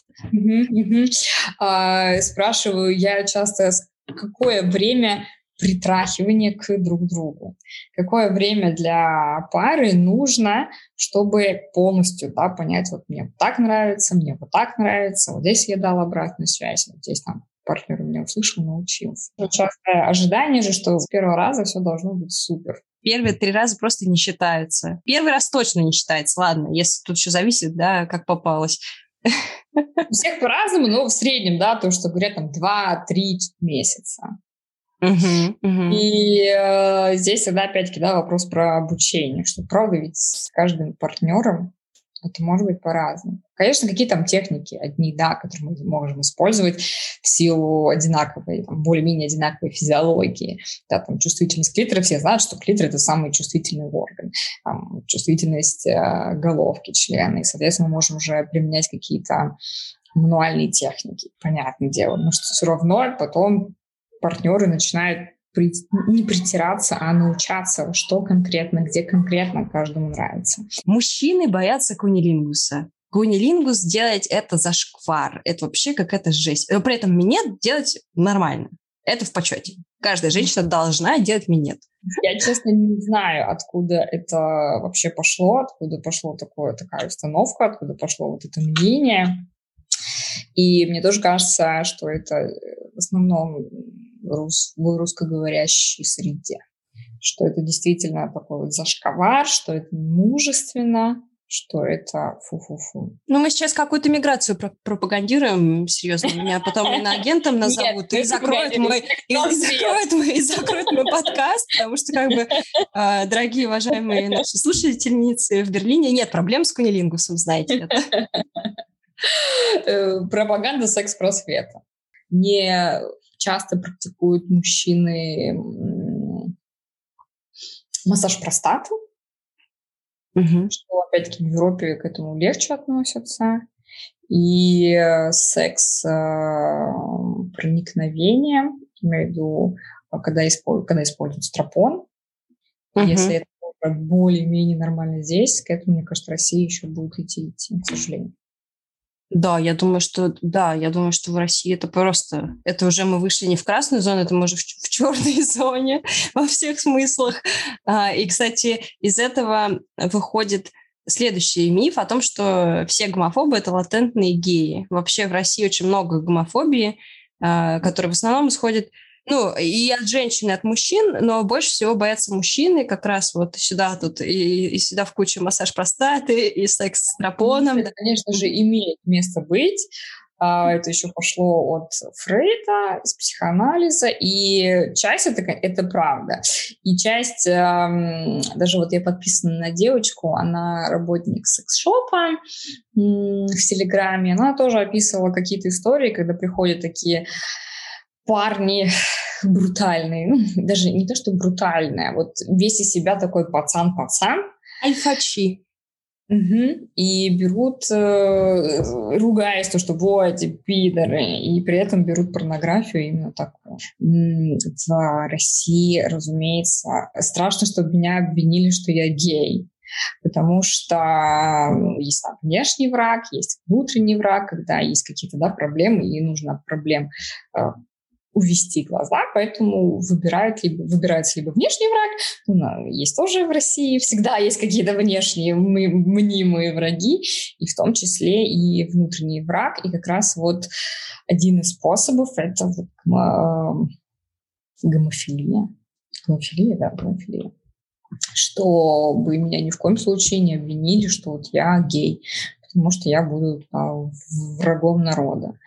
А, спрашиваю я часто, какое время притрахивания к друг другу. Какое время для пары нужно, чтобы полностью да, понять, вот мне вот так нравится, мне вот так нравится, вот здесь я дал обратную связь, вот здесь там партнер меня услышал, научился. Частое ожидание же, что с первого раза все должно быть супер. Первые три раза просто не считаются. Первый раз точно не считается, ладно, если тут еще зависит, да, как попалось. У всех по-разному, но в среднем, да, то, что говорят там 2-3 месяца. Uh-huh, uh-huh. И э, здесь всегда опять-таки да, вопрос про обучение, что правда ведь с каждым партнером это может быть по-разному. Конечно, какие там техники одни, да, которые мы можем использовать в силу одинаковой, там, более-менее одинаковой физиологии. Да, там, чувствительность клитора, все знают, что клитор – это самый чувствительный орган. Там, чувствительность э, головки члена. И, соответственно, мы можем уже применять какие-то мануальные техники, понятное дело. Но что все равно потом партнеры начинают не притираться, а научаться, что конкретно, где конкретно каждому нравится. Мужчины боятся кунилингуса. Кунилингус делать это зашквар. Это вообще какая-то жесть. Но при этом минет делать нормально. Это в почете. Каждая женщина должна делать минет. Я, честно, не знаю, откуда это вообще пошло, откуда пошло такое, такая установка, откуда пошло вот это мнение. И мне тоже кажется, что это в основном в русскоговорящей среде. Что это действительно такой вот зашквар, что это мужественно, что это фу-фу-фу. Ну, мы сейчас какую-то миграцию про пропагандируем, серьезно, меня потом иноагентом назовут и закроют мой, и закроют мой, и закроют мой подкаст, потому что, как бы, а, дорогие, уважаемые наши слушательницы в Берлине, нет проблем с кунилингусом, знаете это. Э, пропаганда секс-просвета. Не часто практикуют мужчины массаж простаты, угу. что, опять-таки, в Европе к этому легче относятся. И секс э, проникновение, имею в виду, когда, используют, когда используют стропон, угу. если это более-менее нормально здесь, к этому, мне кажется, Россия еще будет идти, идти, к сожалению. Да, я думаю, что да, я думаю, что в России это просто, это уже мы вышли не в красную зону, это мы уже в, в черной зоне во всех смыслах. А, и, кстати, из этого выходит следующий миф о том, что все гомофобы это латентные геи. Вообще в России очень много гомофобии, а, которая в основном исходит ну, и от женщин, и от мужчин, но больше всего боятся мужчины, как раз вот сюда тут, и, и сюда в кучу массаж простаты, и секс с тропоном. Это, конечно же, имеет место быть. А, это еще пошло от Фрейда, из психоанализа, и часть это, это правда. И часть, даже вот я подписана на девочку, она работник секс-шопа в Телеграме, она тоже описывала какие-то истории, когда приходят такие парни брутальные, ну, даже не то, что брутальные, а вот весь из себя такой пацан-пацан. Альфачи. Угу. И берут, э, ругаясь то, что вот эти пидоры, и при этом берут порнографию именно такую. В России, разумеется, страшно, чтобы меня обвинили, что я гей. Потому что ну, есть там внешний враг, есть внутренний враг, когда есть какие-то да, проблемы, и нужно от проблем э, увести глаза, поэтому выбирают либо, выбирается либо внешний враг, ну, есть тоже в России, всегда есть какие-то внешние мы, мнимые враги, и в том числе и внутренний враг, и как раз вот один из способов — это вот гомофилия. Гомофилия, да, гомофилия чтобы меня ни в коем случае не обвинили, что вот я гей, потому что я буду а, врагом народа.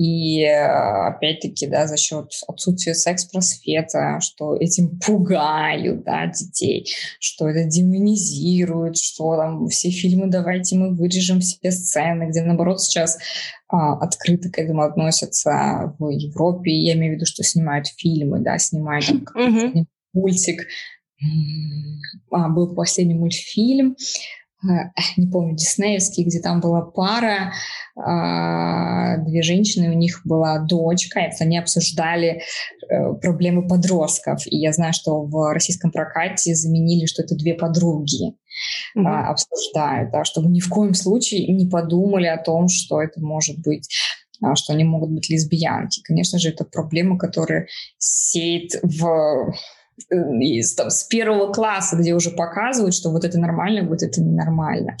И опять-таки, да, за счет отсутствия секс-просвета, что этим пугают, да, детей, что это демонизирует, что там все фильмы «давайте мы вырежем все сцены», где, наоборот, сейчас а, открыто к этому относятся в Европе. Я имею в виду, что снимают фильмы, да, снимают там, мультик. А, был последний мультфильм не помню, диснеевский, где там была пара, а, две женщины, у них была дочка, и они обсуждали э, проблемы подростков. И я знаю, что в российском прокате заменили, что это две подруги mm-hmm. обсуждают, да, чтобы ни в коем случае не подумали о том, что это может быть а, что они могут быть лесбиянки. Конечно же, это проблема, которая сеет в из, там, с первого класса, где уже показывают, что вот это нормально, вот это ненормально.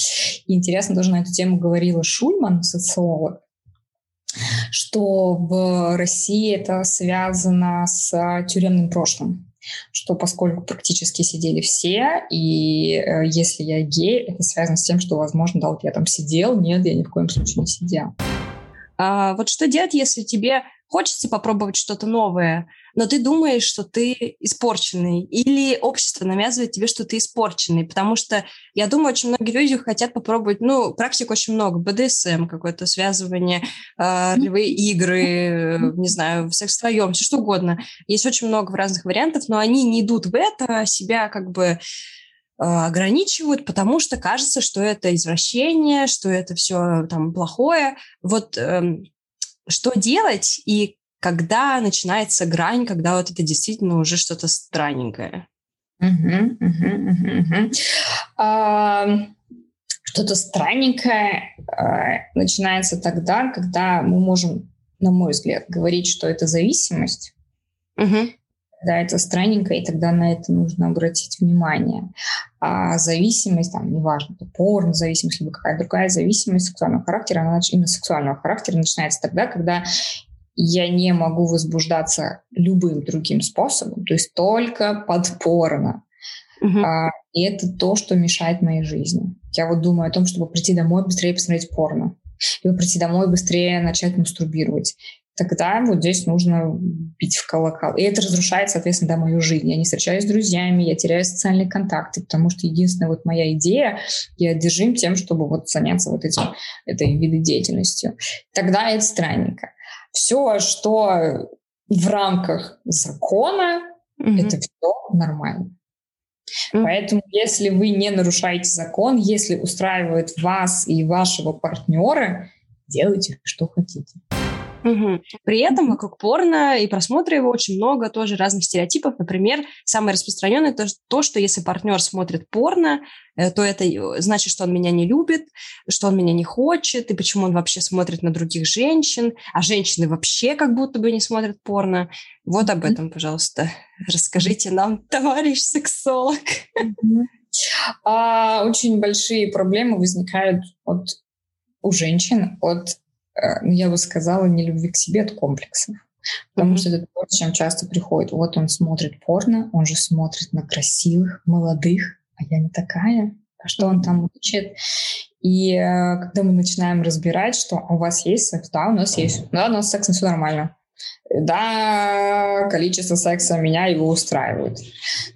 И интересно, тоже на эту тему говорила Шульман, социолог, что в России это связано с тюремным прошлым что поскольку практически сидели все, и э, если я гей, это связано с тем, что, возможно, да, вот я там сидел, нет, я ни в коем случае не сидел. А, вот что делать, если тебе хочется попробовать что-то новое, но ты думаешь, что ты испорченный, или общество навязывает тебе, что ты испорченный, потому что, я думаю, очень многие люди хотят попробовать, ну, практик очень много, БДСМ, какое-то связывание, э, ролевые игры, не знаю, секс втроем, все что угодно. Есть очень много разных вариантов, но они не идут в это, себя как бы а, ограничивают, потому что кажется, что это извращение, что это все там плохое. Вот эм, что делать и когда начинается грань, когда вот это действительно уже что-то странненькое? Что-то странненькое uh, начинается тогда, когда мы можем, на мой взгляд, говорить, что это зависимость. Uh-huh. Да, это странненько, и тогда на это нужно обратить внимание. А зависимость, там, неважно, это порно-зависимость, либо какая-то другая зависимость сексуального характера, она именно сексуального характера начинается тогда, когда я не могу возбуждаться любым другим способом, то есть только под порно. Uh-huh. А, и это то, что мешает моей жизни. Я вот думаю о том, чтобы прийти домой быстрее посмотреть порно, либо прийти домой быстрее начать мастурбировать. Тогда вот здесь нужно бить в колокол. И это разрушает, соответственно, да, мою жизнь. Я не встречаюсь с друзьями, я теряю социальные контакты, потому что единственная вот моя идея, я держим тем, чтобы вот заняться вот этим, этой видой деятельностью. Тогда это странненько. Все, что в рамках закона, mm-hmm. это все нормально. Mm-hmm. Поэтому, если вы не нарушаете закон, если устраивает вас и вашего партнера, делайте, что хотите. Угу. При этом вокруг порно и просмотра его очень много тоже разных стереотипов. Например, самое распространенное то, то, что если партнер смотрит порно, э, то это э, значит, что он меня не любит, что он меня не хочет, и почему он вообще смотрит на других женщин, а женщины вообще как будто бы не смотрят порно. Вот об этом, пожалуйста, расскажите нам, товарищ сексолог. А, очень большие проблемы возникают от, у женщин от я бы сказала, не любви к себе, от комплексов. Потому mm-hmm. что это то, чем часто приходит. Вот он смотрит порно, он же смотрит на красивых, молодых, а я не такая. А что он там учит? И э, когда мы начинаем разбирать, что у вас есть секс, да, у нас есть, да, у нас секс, все нормально да, количество секса меня его устраивает.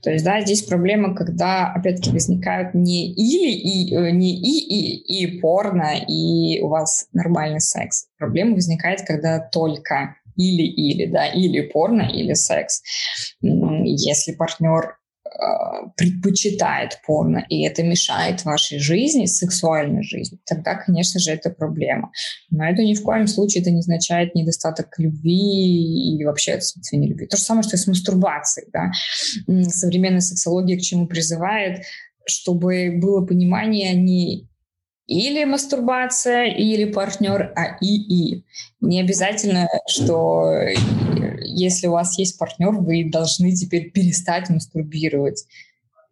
То есть, да, здесь проблема, когда, опять-таки, возникают не или и, э, не и, и, и порно, и у вас нормальный секс. Проблема возникает, когда только или-или, да, или порно, или секс. Если партнер предпочитает порно, и это мешает вашей жизни, сексуальной жизни, тогда, конечно же, это проблема. Но это ни в коем случае это не означает недостаток любви или вообще отсутствие нелюбви. То же самое, что и с мастурбацией. Да? Современная сексология к чему призывает, чтобы было понимание не или мастурбация, или партнер, а и-и. Не обязательно, что если у вас есть партнер, вы должны теперь перестать мастурбировать.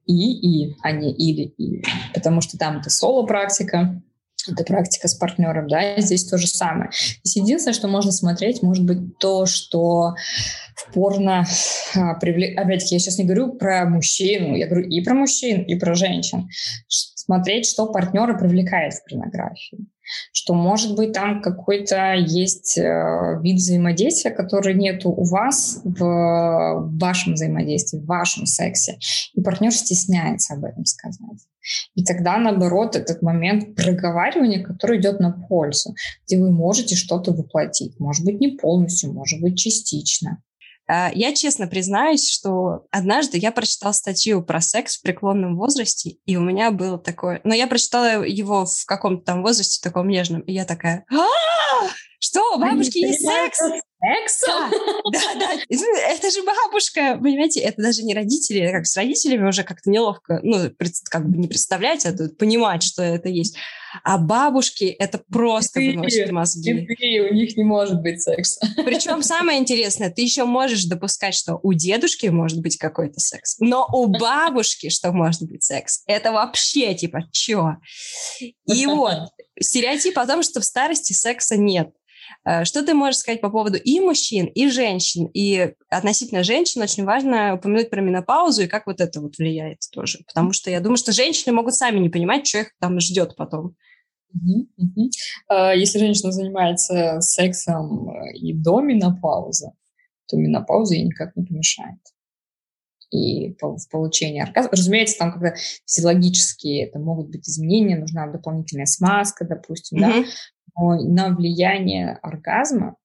И-и, а не или-и. Потому что там это соло-практика, это практика с партнером, да, и здесь то же самое. Здесь единственное, что можно смотреть, может быть то, что в порно а, привлек... Опять-таки, я сейчас не говорю про мужчину, я говорю и про мужчин, и про женщин. Смотреть, что партнера привлекает в порнографии что, может быть, там какой-то есть э, вид взаимодействия, который нету у вас в вашем взаимодействии, в вашем сексе, и партнер стесняется об этом сказать. И тогда, наоборот, этот момент проговаривания, который идет на пользу, где вы можете что-то воплотить. Может быть, не полностью, может быть, частично. А, я честно признаюсь, что однажды я прочитала статью про секс в преклонном возрасте, и у меня было такое... Но я прочитала его в каком-то там возрасте, таком нежном, и я такая... «А, что, бабушки есть секс? Секса? Да, да, Это же бабушка, понимаете, это даже не родители, как с родителями уже как-то неловко, ну, как бы не представлять, а понимать, что это есть. А бабушки это просто ты, выносит мозги. Ты, у них не может быть секса. Причем самое интересное, ты еще можешь допускать, что у дедушки может быть какой-то секс, но у бабушки что может быть секс, это вообще типа чё? И вот стереотип о том, что в старости секса нет. Э, что ты можешь сказать по поводу и мужчин, и женщин? И относительно женщин очень важно упомянуть про менопаузу и как вот это вот влияет тоже. Потому что я думаю, что женщины могут сами не понимать, что их там ждет потом. А, если женщина занимается сексом э, и до менопаузы, то менопауза ей никак не помешает. И в получении оргазма. Разумеется, там когда физиологические это могут быть изменения, нужна дополнительная смазка, допустим, mm-hmm. да, на влияние оргазма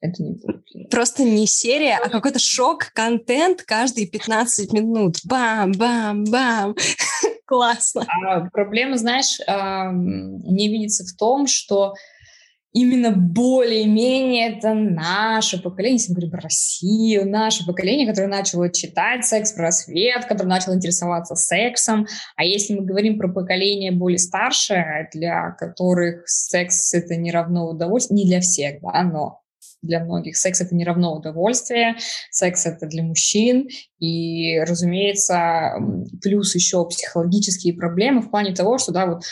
это не будет. Просто не серия, а какой-то шок-контент каждые 15 минут. Бам-бам-бам. Классно. А проблема, знаешь, не видится в том, что именно более-менее это наше поколение, если мы говорим про Россию, наше поколение, которое начало читать секс, просвет, которое начало интересоваться сексом. А если мы говорим про поколение более старшее, для которых секс — это не равно удовольствие, не для всех, да, но для многих. Секс — это не равно удовольствие, секс — это для мужчин. И, разумеется, плюс еще психологические проблемы в плане того, что, да, вот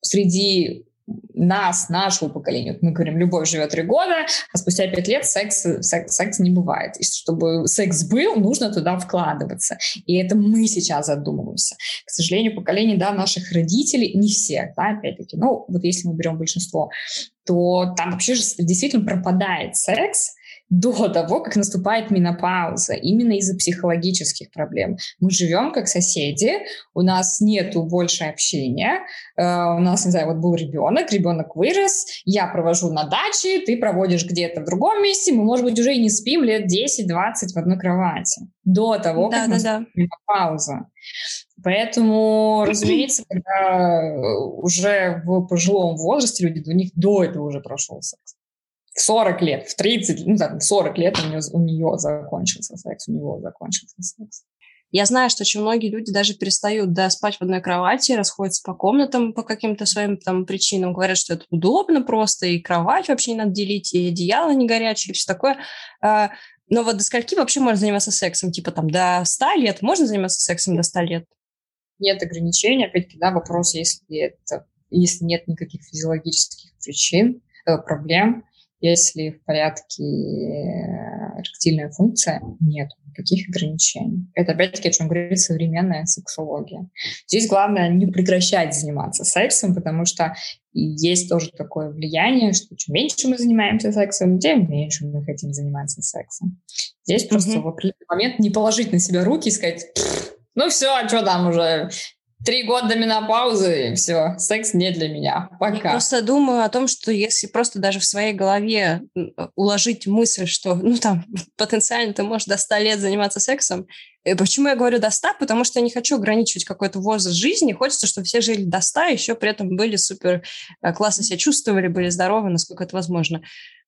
среди нас, нашего поколения, вот мы говорим, любовь живет три года, а спустя пять лет секс, секс, секс не бывает. И чтобы секс был, нужно туда вкладываться. И это мы сейчас задумываемся. К сожалению, поколение, да, наших родителей, не всех, да, опять-таки, ну, вот если мы берем большинство, то там вообще же действительно пропадает секс, до того, как наступает менопауза, именно из-за психологических проблем. Мы живем как соседи, у нас нету больше общения, э, у нас, не знаю, вот был ребенок, ребенок вырос, я провожу на даче, ты проводишь где-то в другом месте, мы, может быть, уже и не спим лет 10-20 в одной кровати. До того, да, как да, наступает да. менопауза. Поэтому, разумеется, когда уже в пожилом возрасте люди, у них до этого уже прошел секс в 40 лет, в 30, ну так, в 40 лет у нее, у нее закончился секс, у него закончился секс. Я знаю, что очень многие люди даже перестают да, спать в одной кровати, расходятся по комнатам по каким-то своим там причинам, говорят, что это удобно просто, и кровать вообще не надо делить, и одеяло не горячее, и все такое. А, но вот до скольки вообще можно заниматься сексом? Типа там до 100 лет можно заниматься сексом до 100 лет? Нет ограничений. Опять-таки, да, вопрос, если, это, если нет никаких физиологических причин, э, проблем, если в порядке э, эректильная функция, нет никаких ограничений. Это опять-таки, о чем говорит современная сексология. Здесь главное не прекращать заниматься сексом, потому что есть тоже такое влияние, что чем меньше мы занимаемся сексом, тем меньше мы хотим заниматься сексом. Здесь mm-hmm. просто в определенный момент не положить на себя руки и сказать, ну все, а что там уже, Три года менопаузы, и все, секс не для меня. Пока. Я просто думаю о том, что если просто даже в своей голове уложить мысль, что, ну, там, потенциально ты можешь до 100 лет заниматься сексом, и почему я говорю до 100? Потому что я не хочу ограничивать какой-то возраст жизни. Хочется, чтобы все жили до 100, еще при этом были супер э, классно себя чувствовали, были здоровы, насколько это возможно.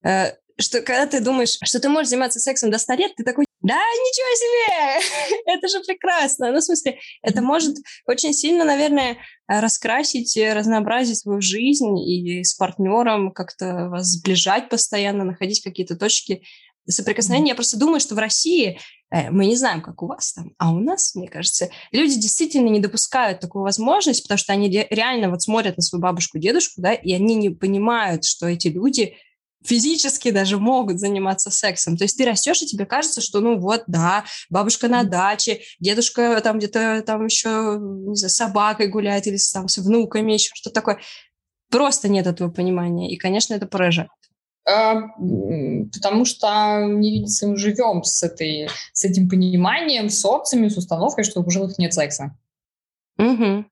Э, что когда ты думаешь, что ты можешь заниматься сексом до 100 лет, ты такой, да, ничего себе! это же прекрасно. Ну, в смысле, это может очень сильно, наверное, раскрасить, разнообразить свою жизнь и с партнером как-то вас сближать постоянно, находить какие-то точки соприкосновения. Я просто думаю, что в России э, мы не знаем, как у вас там, а у нас, мне кажется, люди действительно не допускают такую возможность, потому что они реально вот смотрят на свою бабушку, дедушку, да, и они не понимают, что эти люди физически даже могут заниматься сексом. То есть ты растешь, и тебе кажется, что, ну вот, да, бабушка на даче, дедушка там где-то там еще, не знаю, с собакой гуляет или там с внуками, еще что-то такое. Просто нет этого понимания. И, конечно, это поражает. А, потому что не видится, мы живем с, этой, с этим пониманием, с опциями, с установкой, что у пожилых нет секса. Угу.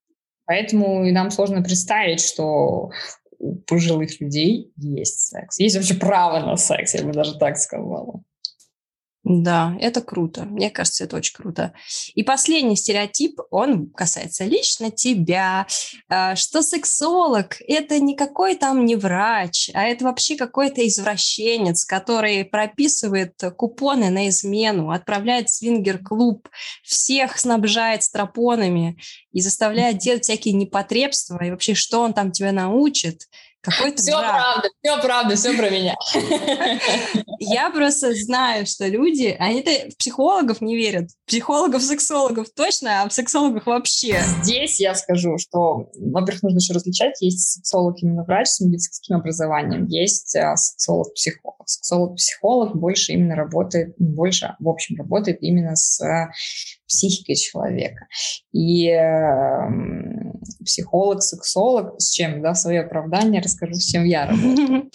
Поэтому и нам сложно представить, что у пожилых людей есть секс. Есть вообще право на секс, я бы даже так сказала. Да, это круто. Мне кажется, это очень круто. И последний стереотип, он касается лично тебя, а, что сексолог – это никакой там не врач, а это вообще какой-то извращенец, который прописывает купоны на измену, отправляет в свингер-клуб, всех снабжает стропонами и заставляет делать всякие непотребства, и вообще, что он там тебя научит – какой-то все брак. правда, все правда, все про меня. Я просто знаю, что люди, они-то в психологов не верят. Психологов, сексологов точно, а в сексологах вообще. Здесь я скажу, что, во-первых, нужно еще различать. Есть сексолог именно врач с медицинским образованием, есть а, сексолог-психолог. Сексолог-психолог больше именно работает, больше, в общем, работает именно с а, психикой человека. И э, психолог, сексолог, с чем, да, свое оправдание расскажу, с чем я работаю.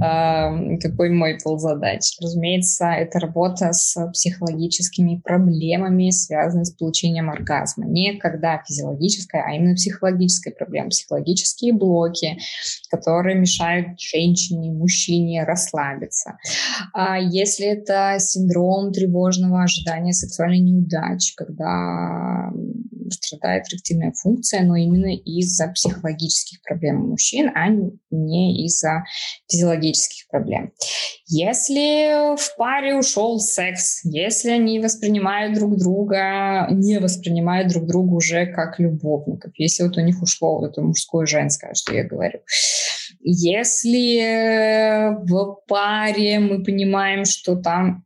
Какой мой пол задач? Разумеется, это работа с психологическими проблемами, связанными с получением оргазма. Не когда физиологическая, а именно психологическая проблема, психологические блоки, которые мешают женщине, мужчине расслабиться. А если это синдром тревожного ожидания сексуальной неудачи, когда страдает эректильная функция, но именно из-за психологических проблем мужчин, а не из-за физиологических проблем. Если в паре ушел секс, если они воспринимают друг друга, не воспринимают друг друга уже как любовников, если вот у них ушло вот это мужское и женское, что я говорю, если в паре мы понимаем, что там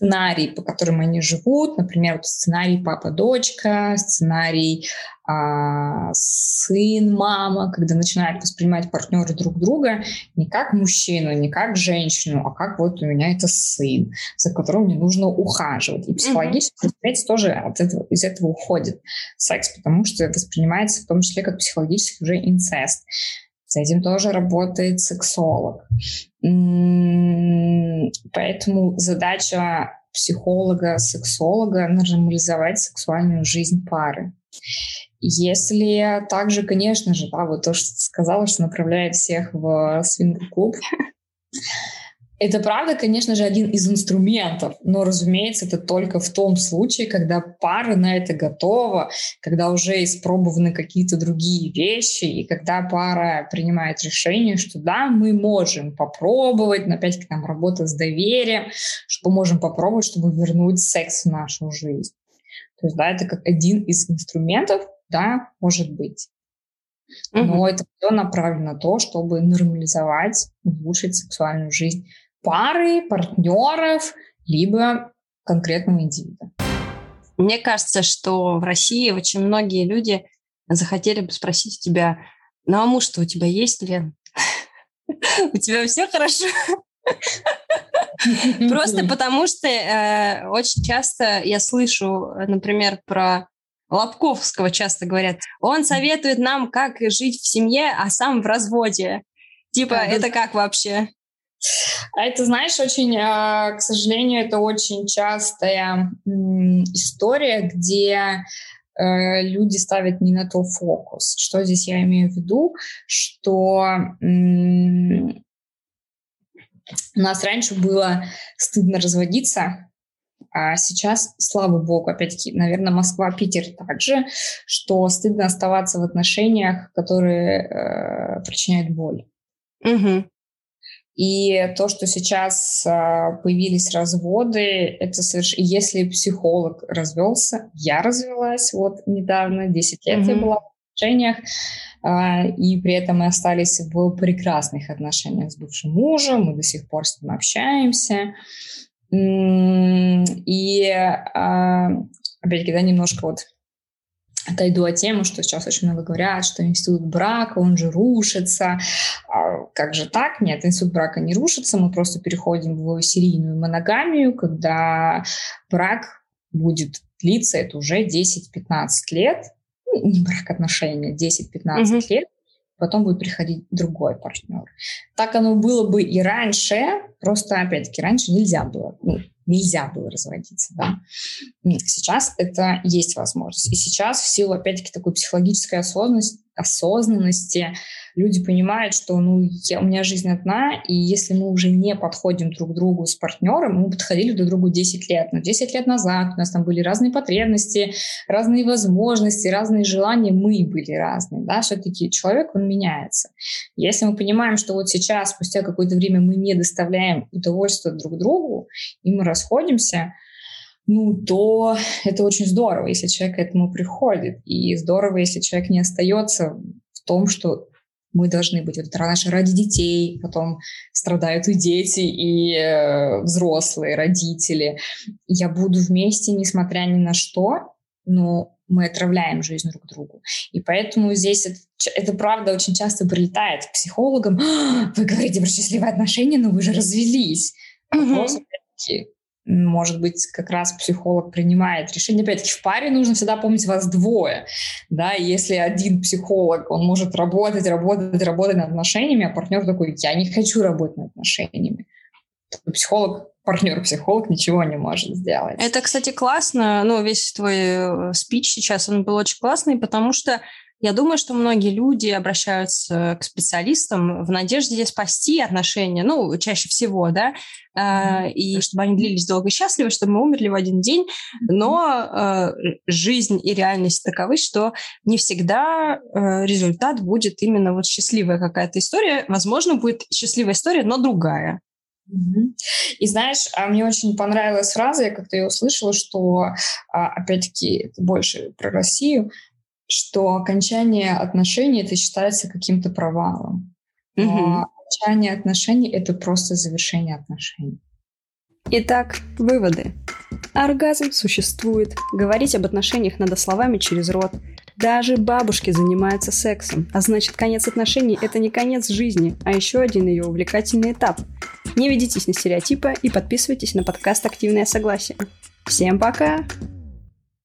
сценарий, по которым они живут, например, вот сценарий папа-дочка, сценарий а, сын-мама, когда начинают воспринимать партнеры друг друга не как мужчину, не как женщину, а как вот у меня это сын, за которым мне нужно ухаживать. И психологически, mm-hmm. тоже от этого, из этого уходит секс, потому что воспринимается в том числе как психологически уже инцест. С этим тоже работает сексолог. Поэтому задача психолога, сексолога нормализовать сексуальную жизнь пары. Если также, конечно же, да, вот то, что ты сказала, что направляет всех в свингер-клуб, это правда, конечно же, один из инструментов, но, разумеется, это только в том случае, когда пара на это готова, когда уже испробованы какие-то другие вещи, и когда пара принимает решение, что да, мы можем попробовать, но опять-таки там работа с доверием, что мы можем попробовать, чтобы вернуть секс в нашу жизнь. То есть, да, это как один из инструментов, да, может быть. Но mm-hmm. это все направлено на то, чтобы нормализовать, улучшить сексуальную жизнь пары, партнеров, либо конкретного индивида. Мне кажется, что в России очень многие люди захотели бы спросить тебя, ну а муж-то у тебя есть, Лен? У тебя все хорошо? Просто потому что э, очень часто я слышу, например, про Лобковского часто говорят, он советует нам, как жить в семье, а сам в разводе. Типа, это как вообще? А это, знаешь, очень, а, к сожалению, это очень частая история, где э, люди ставят не на то фокус. Что здесь я имею в виду? Что у нас раньше было стыдно разводиться, а сейчас, слава богу, опять-таки, наверное, Москва, Питер также, что стыдно оставаться в отношениях, которые э, причиняют боль. Угу. И то, что сейчас а, появились разводы, это совершенно... Если психолог развелся, я развелась вот недавно, 10 лет mm-hmm. я была в отношениях, а, и при этом мы остались в прекрасных отношениях с бывшим мужем, мы до сих пор с ним общаемся. И а, опять-таки, да, немножко вот отойду от темы, что сейчас очень много говорят, что институт брака, он же рушится. А как же так? Нет, институт брака не рушится, мы просто переходим в серийную моногамию, когда брак будет длиться, это уже 10-15 лет, ну, не брак отношения, 10-15 mm-hmm. лет, потом будет приходить другой партнер. Так оно было бы и раньше, просто, опять-таки, раньше нельзя было. Ну, нельзя было разводиться, да. Сейчас это есть возможность. И сейчас в силу, опять-таки, такой психологической осознанности, осознанности. Люди понимают, что ну, я, у меня жизнь одна, и если мы уже не подходим друг к другу с партнером, мы подходили друг к другу 10 лет, но 10 лет назад у нас там были разные потребности, разные возможности, разные желания, мы были разные, да, все-таки человек, он меняется. Если мы понимаем, что вот сейчас, спустя какое-то время мы не доставляем удовольствия друг другу, и мы расходимся, ну, то это очень здорово, если человек к этому приходит. И здорово, если человек не остается в том, что мы должны быть вот раньше ради детей, потом страдают и дети, и э, взрослые, родители. Я буду вместе, несмотря ни на что, но мы отравляем жизнь друг другу. И поэтому здесь это, это правда очень часто прилетает к психологам. «А, вы говорите про счастливые отношения, но вы же развелись. Опять может быть, как раз психолог принимает решение. Опять-таки, в паре нужно всегда помнить вас двое. Да, если один психолог, он может работать, работать, работать над отношениями, а партнер такой, я не хочу работать над отношениями. Психолог партнер-психолог ничего не может сделать. Это, кстати, классно. Ну, весь твой э, спич сейчас, он был очень классный, потому что я думаю, что многие люди обращаются к специалистам в надежде спасти отношения, ну, чаще всего, да, mm-hmm. и чтобы они длились долго и счастливо, чтобы мы умерли в один день, но э, жизнь и реальность таковы, что не всегда э, результат будет именно вот счастливая какая-то история. Возможно, будет счастливая история, но другая. И знаешь, а мне очень понравилась фраза, я как-то ее услышала, что, а, опять-таки, это больше про Россию, что окончание отношений это считается каким-то провалом. Но окончание отношений это просто завершение отношений. Итак, выводы. Оргазм существует. Говорить об отношениях надо словами через рот. Даже бабушки занимаются сексом, а значит конец отношений – это не конец жизни, а еще один ее увлекательный этап. Не ведитесь на стереотипы и подписывайтесь на подкаст «Активное согласие». Всем пока!